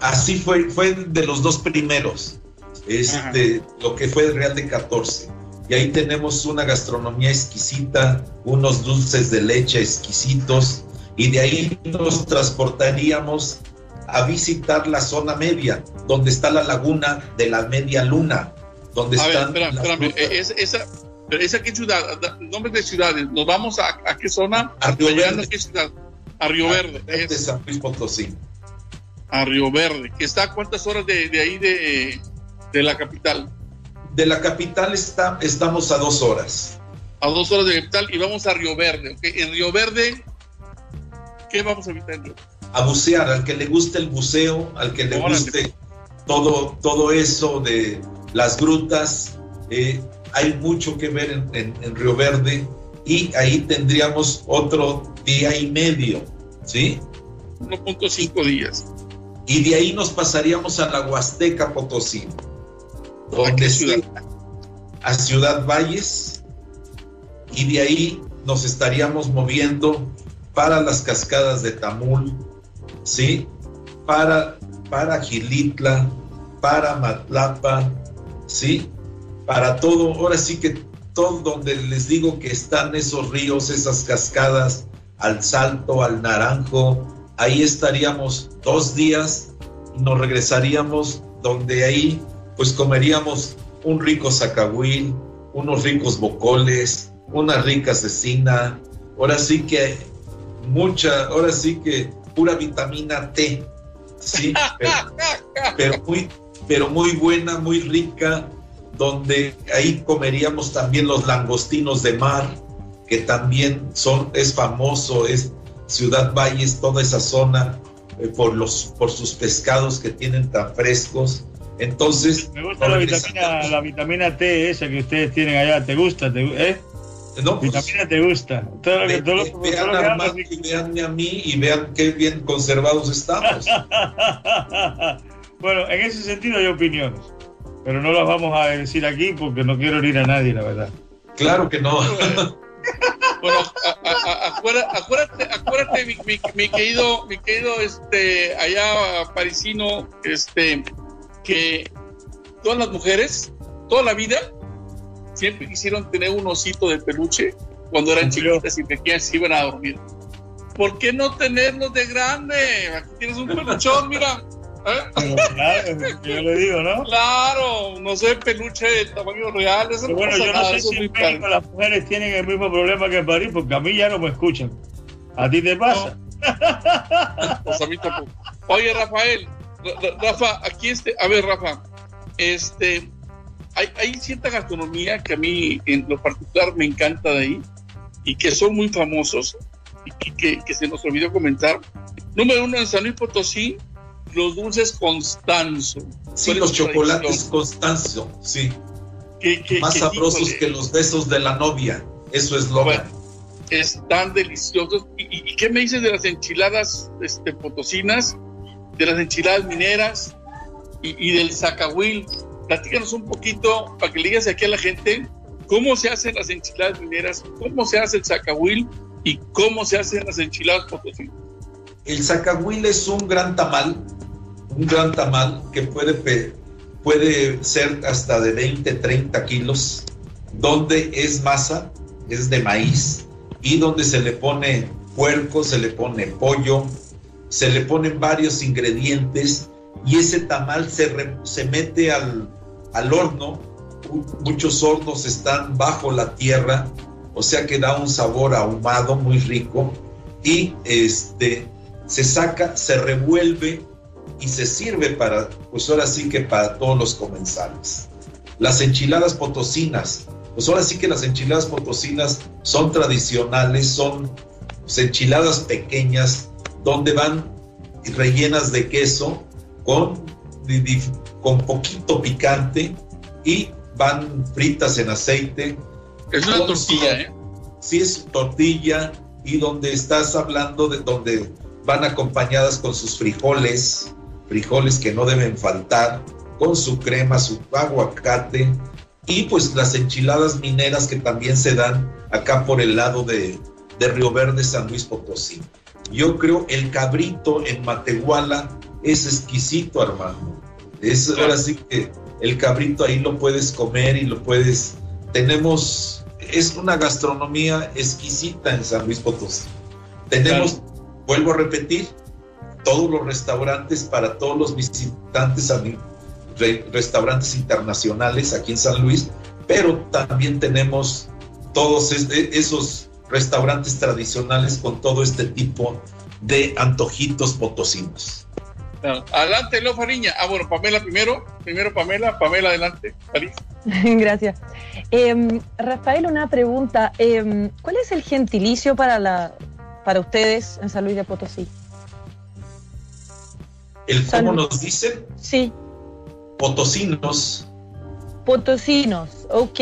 S5: Así fue, fue de los dos primeros, este, lo que fue el Real de 14. Y ahí tenemos una gastronomía exquisita, unos dulces de leche exquisitos, y de ahí nos transportaríamos a visitar la zona media, donde está la laguna de la media luna, donde a están.
S2: Ver, espérame, espérame. Esa, ¿Esa qué ciudad? Nombres de ciudades. ¿Nos vamos a, a qué zona?
S5: A Río Verde.
S2: ¿A qué ciudad? A Río Verde.
S5: De San Luis Potosí.
S2: A Río Verde. ¿Que está a cuántas horas de, de ahí de, de, la capital?
S5: De la capital está, estamos a dos horas.
S2: A dos horas de la capital y vamos a Río Verde. ¿okay? En Río Verde, ¿qué vamos a Verde?
S5: a bucear, al que le guste el buceo, al que le guste todo, todo eso de las grutas. Eh, hay mucho que ver en, Río Verde y ahí tendríamos otro día y medio, ¿sí?
S2: 1.5 días.
S5: Y de ahí nos pasaríamos a la Huasteca Potosí, donde ¿A ciudad? a Ciudad Valles, y de ahí nos estaríamos moviendo para las cascadas de Tamul, ¿sí? Para, para Gilitla, para Matlapa, ¿sí? Para todo, ahora sí que todo donde les digo que están esos ríos, esas cascadas, al Salto, al Naranjo, ahí estaríamos dos días y nos regresaríamos donde ahí pues comeríamos un rico zacahuil, unos ricos bocoles, una rica cecina, ahora sí que mucha, ahora sí que pura vitamina T, sí, pero, muy, pero muy buena, muy rica, donde ahí comeríamos también los langostinos de mar, que también son, es famoso, es Ciudad Valles, toda esa zona, eh, por, los, por sus pescados que tienen tan frescos. Entonces.
S4: Me gusta la vitamina, la vitamina T esa que ustedes tienen allá. ¿Te gusta? Te, eh? No, pues, vitamina te gusta.
S5: Todo que, todo lo, vean a Armando y veanme a mí y vean qué bien conservados estamos.
S4: bueno, en ese sentido hay opiniones, pero no las vamos a decir aquí porque no quiero herir a nadie, la verdad.
S5: Claro que no.
S2: bueno, acuérdate, acuérdate, mi, mi, querido, mi querido, este, allá parisino, este, que todas las mujeres, toda la vida, siempre quisieron tener un osito de peluche cuando eran chiquitas y pequeñas se iban a dormir. ¿Por qué no tenerlos de grande? Aquí tienes un peluchón, mira.
S4: ¿Eh? Claro, yo le digo, ¿no?
S2: Claro, no sé, peluche de tamaño real. Eso
S4: bueno, yo no sé si en México las mujeres tienen el mismo problema que en París, porque a mí ya no me escuchan. ¿A ti te pasa?
S2: Pues a mí tampoco. Oye, Rafael, Rafa, aquí este, a ver, Rafa, este, hay, cierta gastronomía que a mí en lo particular me encanta de ahí y que son muy famosos y que, se nos olvidó comentar. Número uno, en San Luis Potosí, los dulces Constanzo.
S5: Sí, los chocolates Constanzo, sí. Más sabrosos que los besos de la novia. Eso es lo bueno,
S2: Están deliciosos. ¿Y, qué me dices de las enchiladas este, potosinas, de las enchiladas mineras y, y del zacahuil? Platícanos un poquito para que le digas aquí a la gente cómo se hacen las enchiladas mineras, cómo se hace el zacahuil y cómo se hacen las enchiladas potosinas.
S5: El zacahuil es un gran tamal, un gran tamal que puede, puede ser hasta de 20, 30 kilos, donde es masa, es de maíz, y donde se le pone puerco, se le pone pollo, se le ponen varios ingredientes y ese tamal se, se mete al, al horno. Muchos hornos están bajo la tierra, o sea que da un sabor ahumado muy rico y este se saca, se revuelve y se sirve para, pues ahora sí que para todos los comensales. Las enchiladas potosinas, pues ahora sí que las enchiladas potosinas son tradicionales, son pues, enchiladas pequeñas donde van rellenas de queso con, con poquito picante y van fritas en aceite.
S2: Es una tortilla, ¿eh?
S5: Sí, es tortilla y donde estás hablando de donde van acompañadas con sus frijoles, frijoles que no deben faltar, con su crema, su aguacate y pues las enchiladas mineras que también se dan acá por el lado de, de Río Verde, San Luis Potosí. Yo creo el cabrito en Matehuala es exquisito, Armando. Es ahora sí que el cabrito ahí lo puedes comer y lo puedes. Tenemos, es una gastronomía exquisita en San Luis Potosí. Tenemos, vuelvo a repetir, todos los restaurantes para todos los visitantes, restaurantes internacionales aquí en San Luis, pero también tenemos todos esos restaurantes tradicionales con todo este tipo de antojitos potosinos.
S2: Adelante, Leo Fariña. Ah, bueno, Pamela primero. Primero Pamela. Pamela, adelante.
S3: Gracias. Em, Rafael, una pregunta. Em, ¿Cuál es el gentilicio para, la, para ustedes en San Luis de Potosí?
S5: ¿El cómo nos dicen?
S3: Sí.
S5: Potosinos.
S3: Potosinos, ok.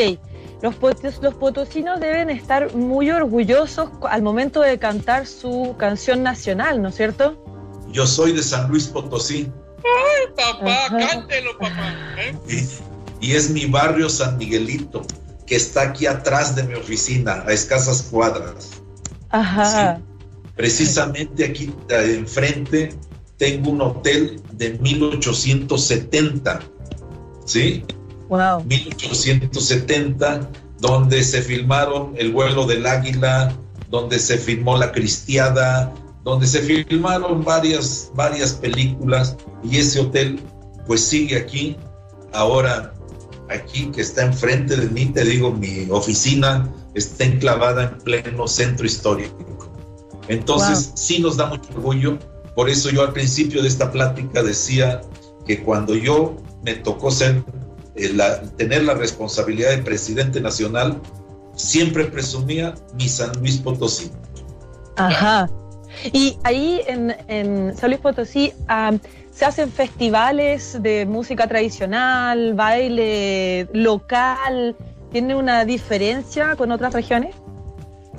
S3: Los, los potosinos deben estar muy orgullosos al momento de cantar su canción nacional, ¿no es cierto?
S5: Yo soy de San Luis Potosí.
S2: ¡Ay, papá! ¡Cántelo, papá! ¿eh?
S5: Y, es mi barrio San Miguelito, que está aquí atrás de mi oficina, a escasas cuadras.
S3: Ajá.
S5: Precisamente aquí enfrente tengo un hotel de 1870. ¿Sí?
S3: Wow.
S5: 1870, donde se filmaron El vuelo del águila, donde se filmó La Cristiada, donde se filmaron varias, varias películas y ese hotel pues sigue aquí. Ahora, aquí que está enfrente de mí, te digo, mi oficina está enclavada en pleno centro histórico. Entonces, sí nos da mucho orgullo. Por eso yo al principio de esta plática decía que cuando yo me tocó ser eh, tener la responsabilidad de presidente nacional, siempre presumía mi San Luis Potosí.
S3: Ajá. Y ahí en, San Luis Potosí se hacen festivales de música tradicional, baile local. ¿Tiene una diferencia con otras regiones?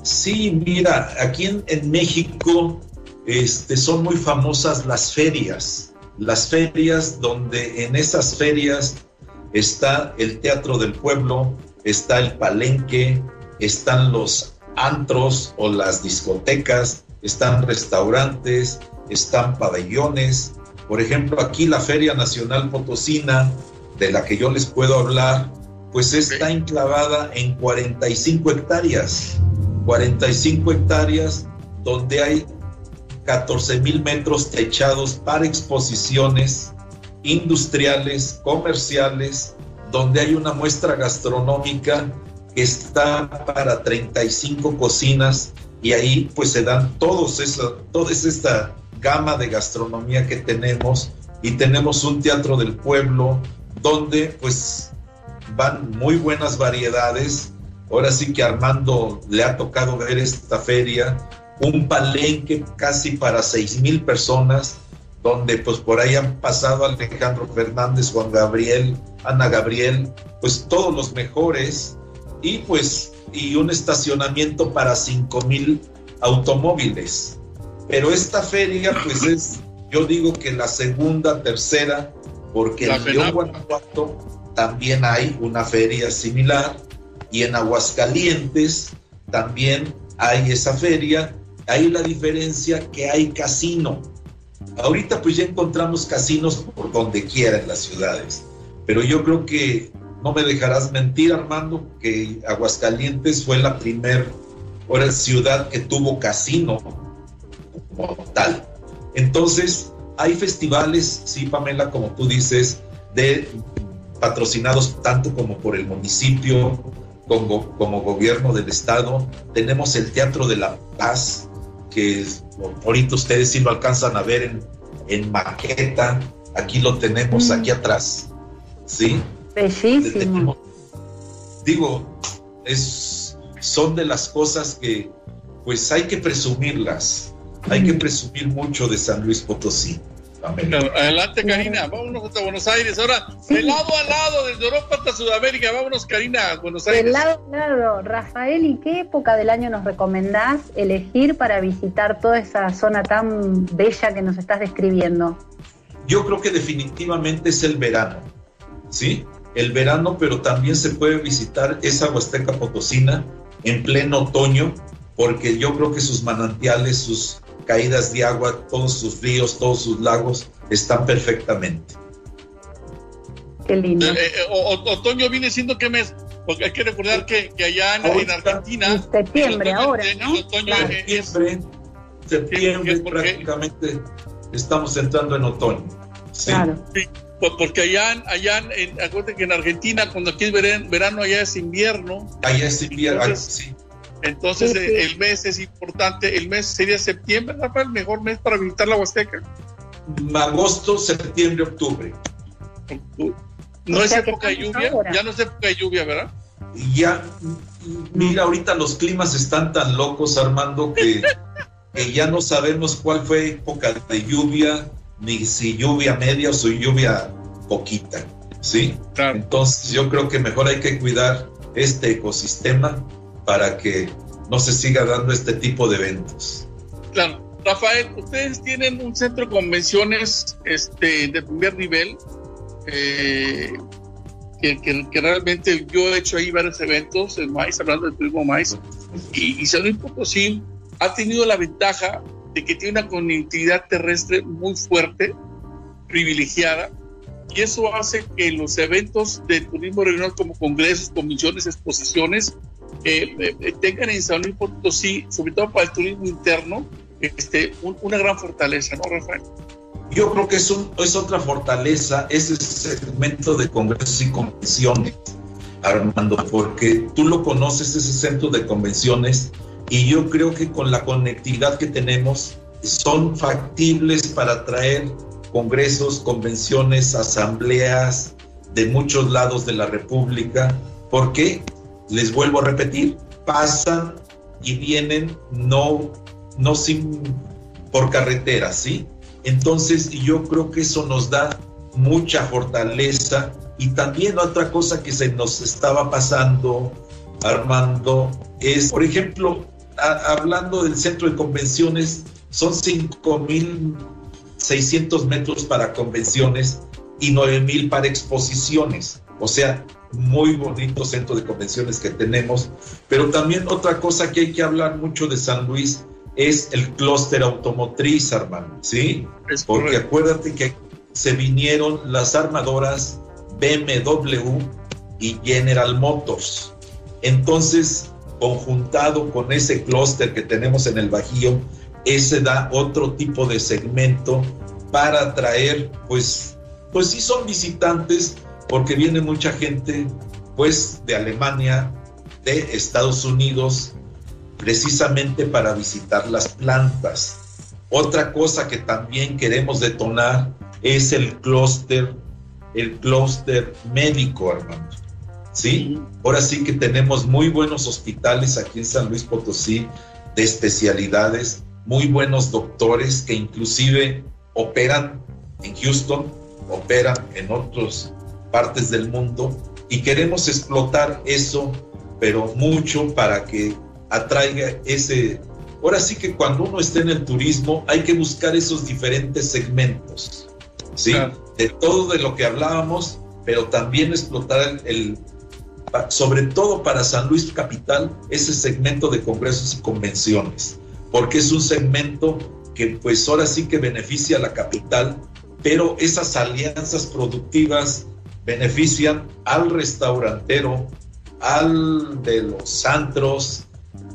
S5: Sí, mira, aquí en, en México este, son muy famosas las ferias. Las ferias donde en esas ferias está el Teatro del Pueblo, está el Palenque, están los antros o las discotecas, están restaurantes, están pabellones. Por ejemplo, aquí la Feria Nacional Potosina, de la que yo les puedo hablar, pues está enclavada en 45 hectáreas. 45 hectáreas donde hay 14 mil metros techados para exposiciones, industriales, comerciales, donde hay una muestra gastronómica que está para 35 cocinas y ahí pues se dan todos eso, toda esta gama de gastronomía que tenemos. Y tenemos un teatro del pueblo donde pues van muy buenas variedades. Ahora sí que Armando le ha tocado ver esta feria, un palenque casi para seis mil personas, donde pues por ahí han pasado Alejandro Fernández, Juan Gabriel, Ana Gabriel, pues todos los mejores. Y pues y un estacionamiento para cinco mil automóviles. Pero esta feria pues es, yo digo que la segunda, tercera, porque en León, Guanajuato también hay una feria similar y en Aguascalientes también hay esa feria. Hay la diferencia que hay casino Ahorita pues ya encontramos casinos por donde quiera en las ciudades, pero yo creo que no me dejarás mentir, Armando, que Aguascalientes fue la primera ciudad que tuvo casino como tal. Entonces, hay festivales, sí, Pamela, como tú dices, de patrocinados tanto como por el municipio, como, como gobierno del estado. Tenemos el Teatro de la Paz, que ahorita ustedes sí lo alcanzan a ver en, en maqueta. Aquí lo tenemos, aquí atrás. ¿Sí?
S1: Bellísimo.
S5: Digo, es, son de las cosas que pues hay que presumirlas. Hay que presumir mucho de San Luis Potosí.
S2: Adelante, Karina. Vámonos hasta Buenos Aires. Ahora, de lado a lado, desde Europa hasta Sudamérica. Vámonos, Karina, a Buenos Aires.
S1: De lado a lado. Rafael, ¿y qué época del año nos recomendás elegir para visitar toda esa zona tan bella que nos estás describiendo?
S5: Yo creo que definitivamente es el verano. ¿Sí? El verano, pero también se puede visitar esa Huasteca Potosina en pleno otoño, porque yo creo que sus manantiales, sus caídas de agua, todos sus ríos, todos sus lagos están perfectamente.
S1: Qué lindo.
S2: Eh, eh, otoño viene siendo qué mes? Porque hay que recordar que, allá en, Argentina.
S1: septiembre ahora, ¿no?
S5: Otoño septiembre, septiembre prácticamente estamos entrando en otoño.
S1: Claro.
S2: Porque allá, allá en, acuérdate que en Argentina, cuando aquí es verano, allá es invierno.
S5: Allá es invierno, sí.
S2: Entonces eh, el mes es importante, el mes sería septiembre, el mejor mes para visitar la Huasteca.
S5: Agosto, septiembre, octubre.
S2: No es época de lluvia, ya no es época de lluvia, ¿verdad?
S5: Ya, mira, ahorita los climas están tan locos, Armando, que, que ya no sabemos cuál fue época de lluvia, ni si lluvia media o si lluvia poquita, ¿sí? Entonces yo creo que mejor hay que cuidar este ecosistema para que no se siga dando este tipo de eventos.
S2: Claro. Rafael, ustedes tienen un centro de convenciones este, de primer nivel, eh, que, realmente yo he hecho ahí varios eventos en MAIS, hablando del turismo MAIS, y, y San Luis Potosí ha tenido la ventaja de que tiene una conectividad terrestre muy fuerte, privilegiada, y eso hace que los eventos de turismo regional como congresos, comisiones, exposiciones, eh, eh, tengan en San Luis Potosí, sobre todo para el turismo interno, este, una gran fortaleza, ¿no, Rafael?
S5: Yo creo que es, es otra fortaleza ese segmento de congresos y convenciones, Armando, porque tú lo conoces, ese centro de convenciones, y yo creo que con la conectividad que tenemos son factibles para traer congresos, convenciones, asambleas de muchos lados de la República. ¿Por qué? les vuelvo a repetir, pasan y vienen no, no sin, por carretera, ¿sí? Entonces yo creo que eso nos da mucha fortaleza y también otra cosa que se nos estaba pasando, Armando, es, por ejemplo, hablando del centro de convenciones, son 5.600 metros para convenciones y 9.000 para exposiciones. O sea, muy bonito centro de convenciones que tenemos, pero también otra cosa que hay que hablar mucho de San Luis es el clúster automotriz, hermano, ¿sí? Porque acuérdate que se vinieron las armadoras BMW y General Motors. Entonces, conjuntado con ese clúster que tenemos en el Bajío, ese da otro tipo de segmento para atraer, pues, pues sí son visitantes, porque viene mucha gente, pues, de Alemania, de Estados Unidos, precisamente para visitar las plantas. Otra cosa que también queremos detonar es el clúster, el clúster médico, Armando. ¿Sí? Ahora sí que tenemos muy buenos hospitales aquí en San Luis Potosí de especialidades, muy buenos doctores que inclusive operan en Houston, operan en otros partes del mundo y queremos explotar eso, pero mucho para que atraiga ese... Ahora sí que cuando uno esté en el turismo hay que buscar esos diferentes segmentos, ¿sí? De todo de lo que hablábamos, pero también explotar el, sobre todo para San Luis Capital, ese segmento de congresos y convenciones, porque es un segmento que pues ahora sí que beneficia a la capital, pero esas alianzas productivas benefician al restaurantero, al de los antros,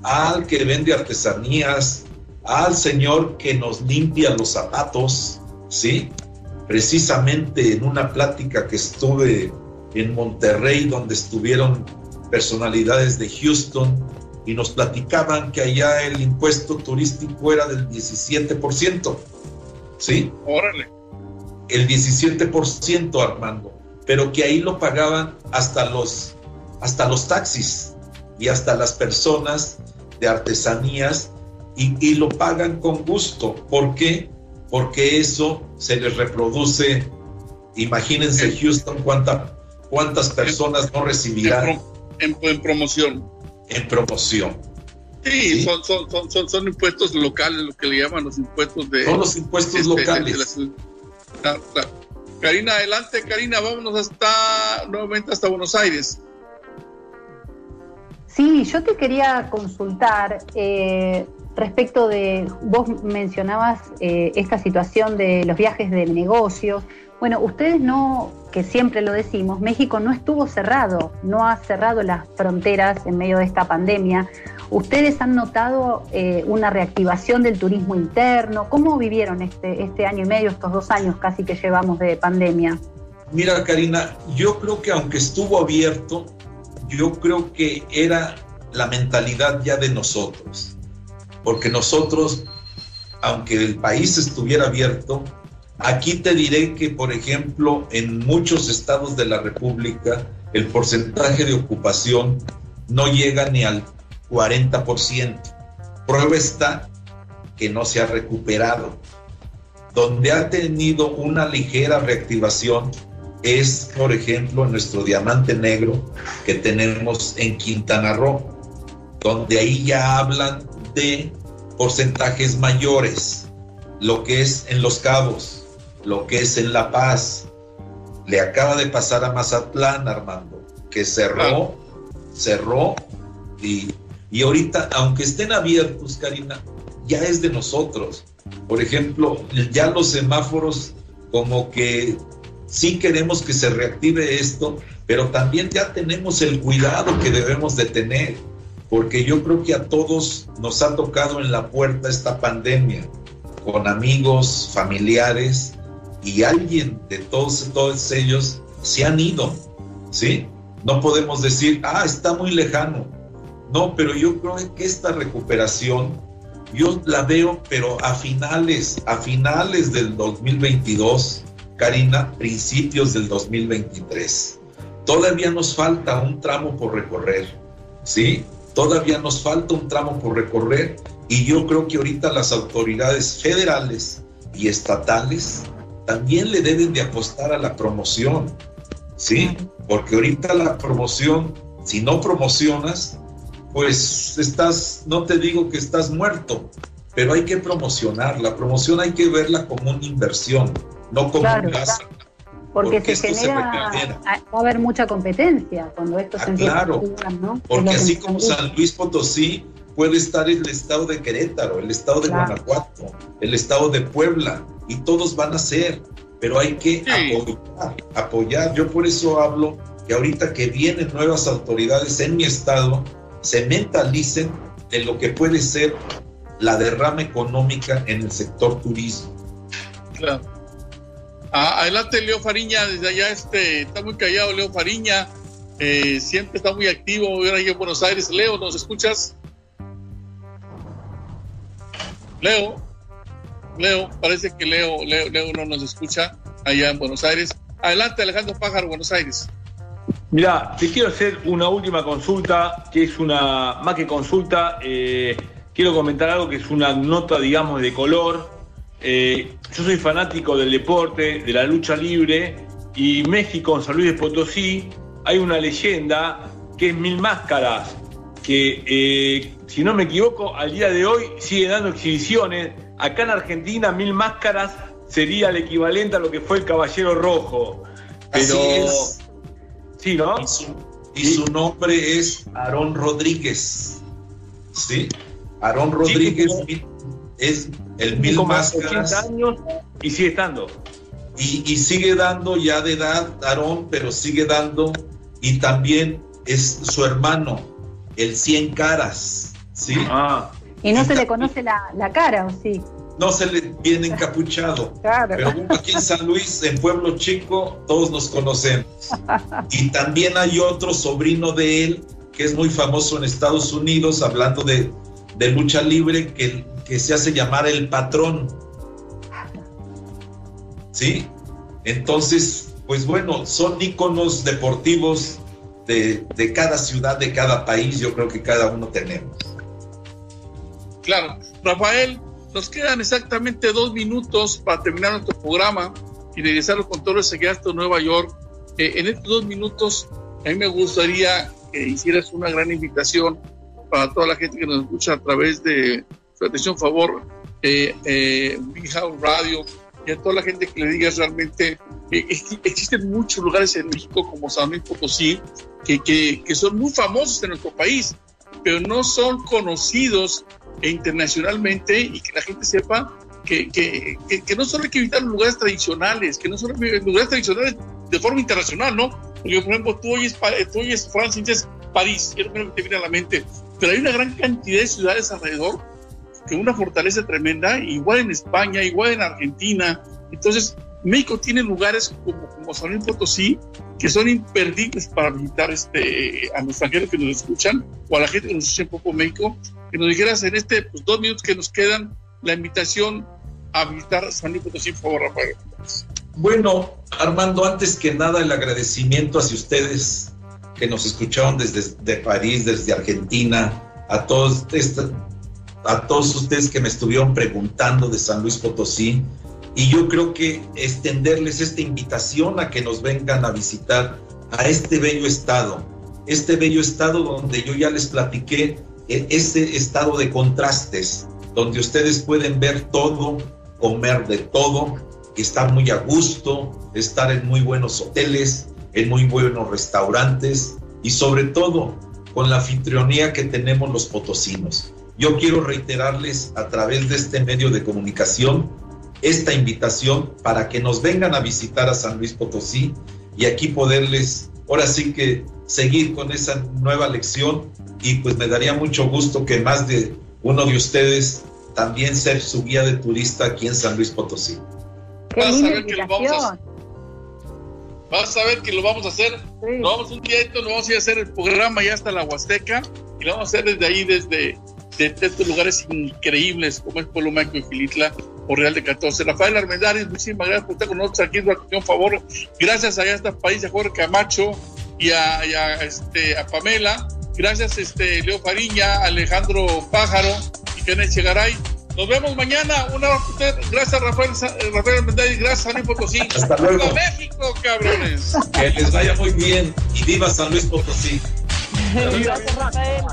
S5: al que vende artesanías, al señor que nos limpia los zapatos, ¿sí? Precisamente en una plática que estuve en Monterrey, donde estuvieron personalidades de Houston y nos platicaban que allá el impuesto turístico era del 17%, ¿sí?
S2: Órale.
S5: El 17%, Armando, pero que ahí lo pagaban hasta los, hasta los taxis y hasta las personas de artesanías y, lo pagan con gusto. ¿Por qué? Porque eso se les reproduce. Imagínense Houston cuánta, cuántas personas no recibirán.
S2: En, promoción.
S5: En promoción.
S2: Sí, Son, son, son, son, impuestos locales, lo que le llaman los impuestos de...
S5: Son los impuestos este, locales.
S2: Karina, adelante, Karina, vámonos hasta nuevamente hasta Buenos Aires.
S1: Sí, yo te quería consultar eh, respecto de, vos mencionabas eh, esta situación de los viajes de negocios. Bueno, ustedes no, que siempre lo decimos, México no estuvo cerrado, no ha cerrado las fronteras en medio de esta pandemia. ¿Ustedes han notado eh, una reactivación del turismo interno? ¿Cómo vivieron este, este año y medio, estos dos años casi que llevamos de pandemia?
S5: Mira, Karina, yo creo que aunque estuvo abierto, yo creo que era la mentalidad ya de nosotros, porque nosotros, aunque el país estuviera abierto, aquí te diré que, por ejemplo, en muchos estados de la República, el porcentaje de ocupación no llega ni al 40%. Prueba está que no se ha recuperado. Donde ha tenido una ligera reactivación es, por ejemplo, nuestro diamante negro que tenemos en Quintana Roo, donde ahí ya hablan de porcentajes mayores, lo que es en Los Cabos, lo que es en La Paz. Le acaba de pasar a Mazatlán, Armando, que cerró, cerró y, y ahorita, aunque estén abiertos, Karina, ya es de nosotros. Por ejemplo, ya los semáforos como que sí queremos que se reactive esto, pero también ya tenemos el cuidado que debemos de tener, porque yo creo que a todos nos ha tocado en la puerta esta pandemia, con amigos, familiares, y alguien de todos, todos ellos se han ido, ¿sí? No podemos decir, ah, está muy lejano. No, pero yo creo que esta recuperación, yo la veo, pero a finales, a finales del 2022, Karina, principios del 2023. Todavía nos falta un tramo por recorrer, ¿sí? Todavía nos falta un tramo por recorrer y yo creo que ahorita las autoridades federales y estatales también le deben de apostar a la promoción, ¿sí? Porque ahorita la promoción, si no promocionas, pues estás, no te digo que estás muerto, pero hay que promocionar. La promoción hay que verla como una inversión no como claro,
S1: Porque, se genera, va a haber mucha competencia cuando esto se ah, empieza
S5: claro, ¿no? Porque así como San Luis Potosí puede estar el estado de Querétaro, el estado de Guanajuato, el estado de Puebla, y todos van a ser, pero hay que apoyar, apoyar. Yo por eso hablo que ahorita que vienen nuevas autoridades en mi estado, se mentalicen de lo que puede ser la derrama económica en el sector turismo.
S2: Claro. Ah, adelante, Leo Fariña, desde allá este, está muy callado Leo Fariña, eh, siempre está muy activo ahí en Buenos Aires. Leo, ¿nos escuchas? Leo, Leo, parece que Leo, Leo, Leo no nos escucha allá en Buenos Aires. Adelante, Alejandro Pájaro, Buenos Aires.
S6: Mira, te quiero hacer una última consulta, que es una, más que consulta, eh, quiero comentar algo que es una nota, digamos, de color eh, yo soy fanático del deporte, de la lucha libre, y México, en San Luis de Potosí, hay una leyenda que es Mil Máscaras, que eh, si no me equivoco, al día de hoy sigue dando exhibiciones. Acá en Argentina, Mil Máscaras sería el equivalente a lo que fue el Caballero Rojo. Pero...
S5: Sí, ¿no? Y su, nombre es Aarón Rodríguez. ¿Sí? Aarón Rodríguez es el mil máscaras.
S6: años y sigue estando.
S5: y, y sigue dando ya de edad, Aarón, pero sigue dando, y también es su hermano, el Cien Caras, ¿sí?
S6: Ah,
S1: Y no se le conoce la, la cara, ¿o sí?
S5: No se le viene encapuchado.
S1: Claro.
S5: Pero aquí en San Luis, en Pueblo Chico, todos nos conocemos. Y también hay otro sobrino de él que es muy famoso en Estados Unidos, hablando de, de lucha libre, que, que se hace llamar el patrón. ¿Sí? Entonces, pues bueno, son íconos deportivos de, de cada ciudad, de cada país, yo creo que cada uno tenemos.
S2: Claro. Rafael, nos quedan exactamente dos minutos para terminar nuestro programa y regresar los controles aquí hasta Nueva York. Eh, en estos dos minutos, a mí me gustaría que hicieras una gran invitación para toda la gente que nos escucha a través de su atención, favor, eh, eh, Radio, y a toda la gente que le digas realmente, eh, ex- existen muchos lugares en México como San Luis Potosí que, que son muy famosos en nuestro país, pero no son conocidos e internacionalmente y que la gente sepa que, que, que, que no solo hay que evitar los lugares tradicionales, que no solo hay lugares tradicionales de forma internacional, ¿no? Porque, por ejemplo, tú oyes, tú oyes Francia y dices París, es lo que te viene a la mente, pero hay una gran cantidad de ciudades alrededor que una fortaleza tremenda, igual en España, igual en Argentina. Entonces, México tiene lugares como, como San Luis Potosí que son imperdibles para visitar este, a los extranjeros que nos escuchan o a la gente que nos escucha en Poco México, que nos dijeras en este pues, dos minutos que nos quedan la invitación a visitar San Luis Potosí, por favor, Rafael.
S5: Bueno, Armando, antes que nada el agradecimiento hacia ustedes que nos escucharon desde de París, desde Argentina, a todos, a todos ustedes que me estuvieron preguntando de San Luis Potosí. Y yo creo que extenderles esta invitación a que nos vengan a visitar a este bello estado, este bello estado donde yo ya les platiqué, ese estado de contrastes, donde ustedes pueden ver todo, comer de todo, estar muy a gusto, estar en muy buenos hoteles, en muy buenos restaurantes y sobre todo con la anfitrionía que tenemos los potosinos. Yo quiero reiterarles a través de este medio de comunicación esta invitación para que nos vengan a visitar a San Luis Potosí y aquí poderles, ahora sí que seguir con esa nueva lección y pues me daría mucho gusto que más de uno de ustedes también ser su guía de turista aquí en San Luis Potosí.
S1: Qué
S2: Vas a ver que lo vamos a. Vas a ver que lo vamos a hacer.
S1: Sí.
S2: Lo vamos un día esto, lo vamos a ir a hacer el programa ya hasta la Huasteca y lo vamos a hacer desde ahí, desde, desde estos lugares increíbles como es Pueblo Mágico y Gilitla o Real de 14. Rafael Armendáriz, muchísimas gracias por estar con nosotros aquí acción favor. Gracias a este país, a Jorge Camacho y a, y a, este, a Pamela. Gracias este, Leo Fariña, Alejandro Pájaro y Kenneth Chegaray. Nos vemos mañana. Un abrazo a usted. Gracias, Rafael, eh, Rafael Armendáriz. Gracias, San Luis Potosí.
S5: Hasta luego.
S2: ¡Viva México, cabrones!
S5: Que les vaya muy bien y viva San Luis Potosí.
S3: Gracias, Rafael.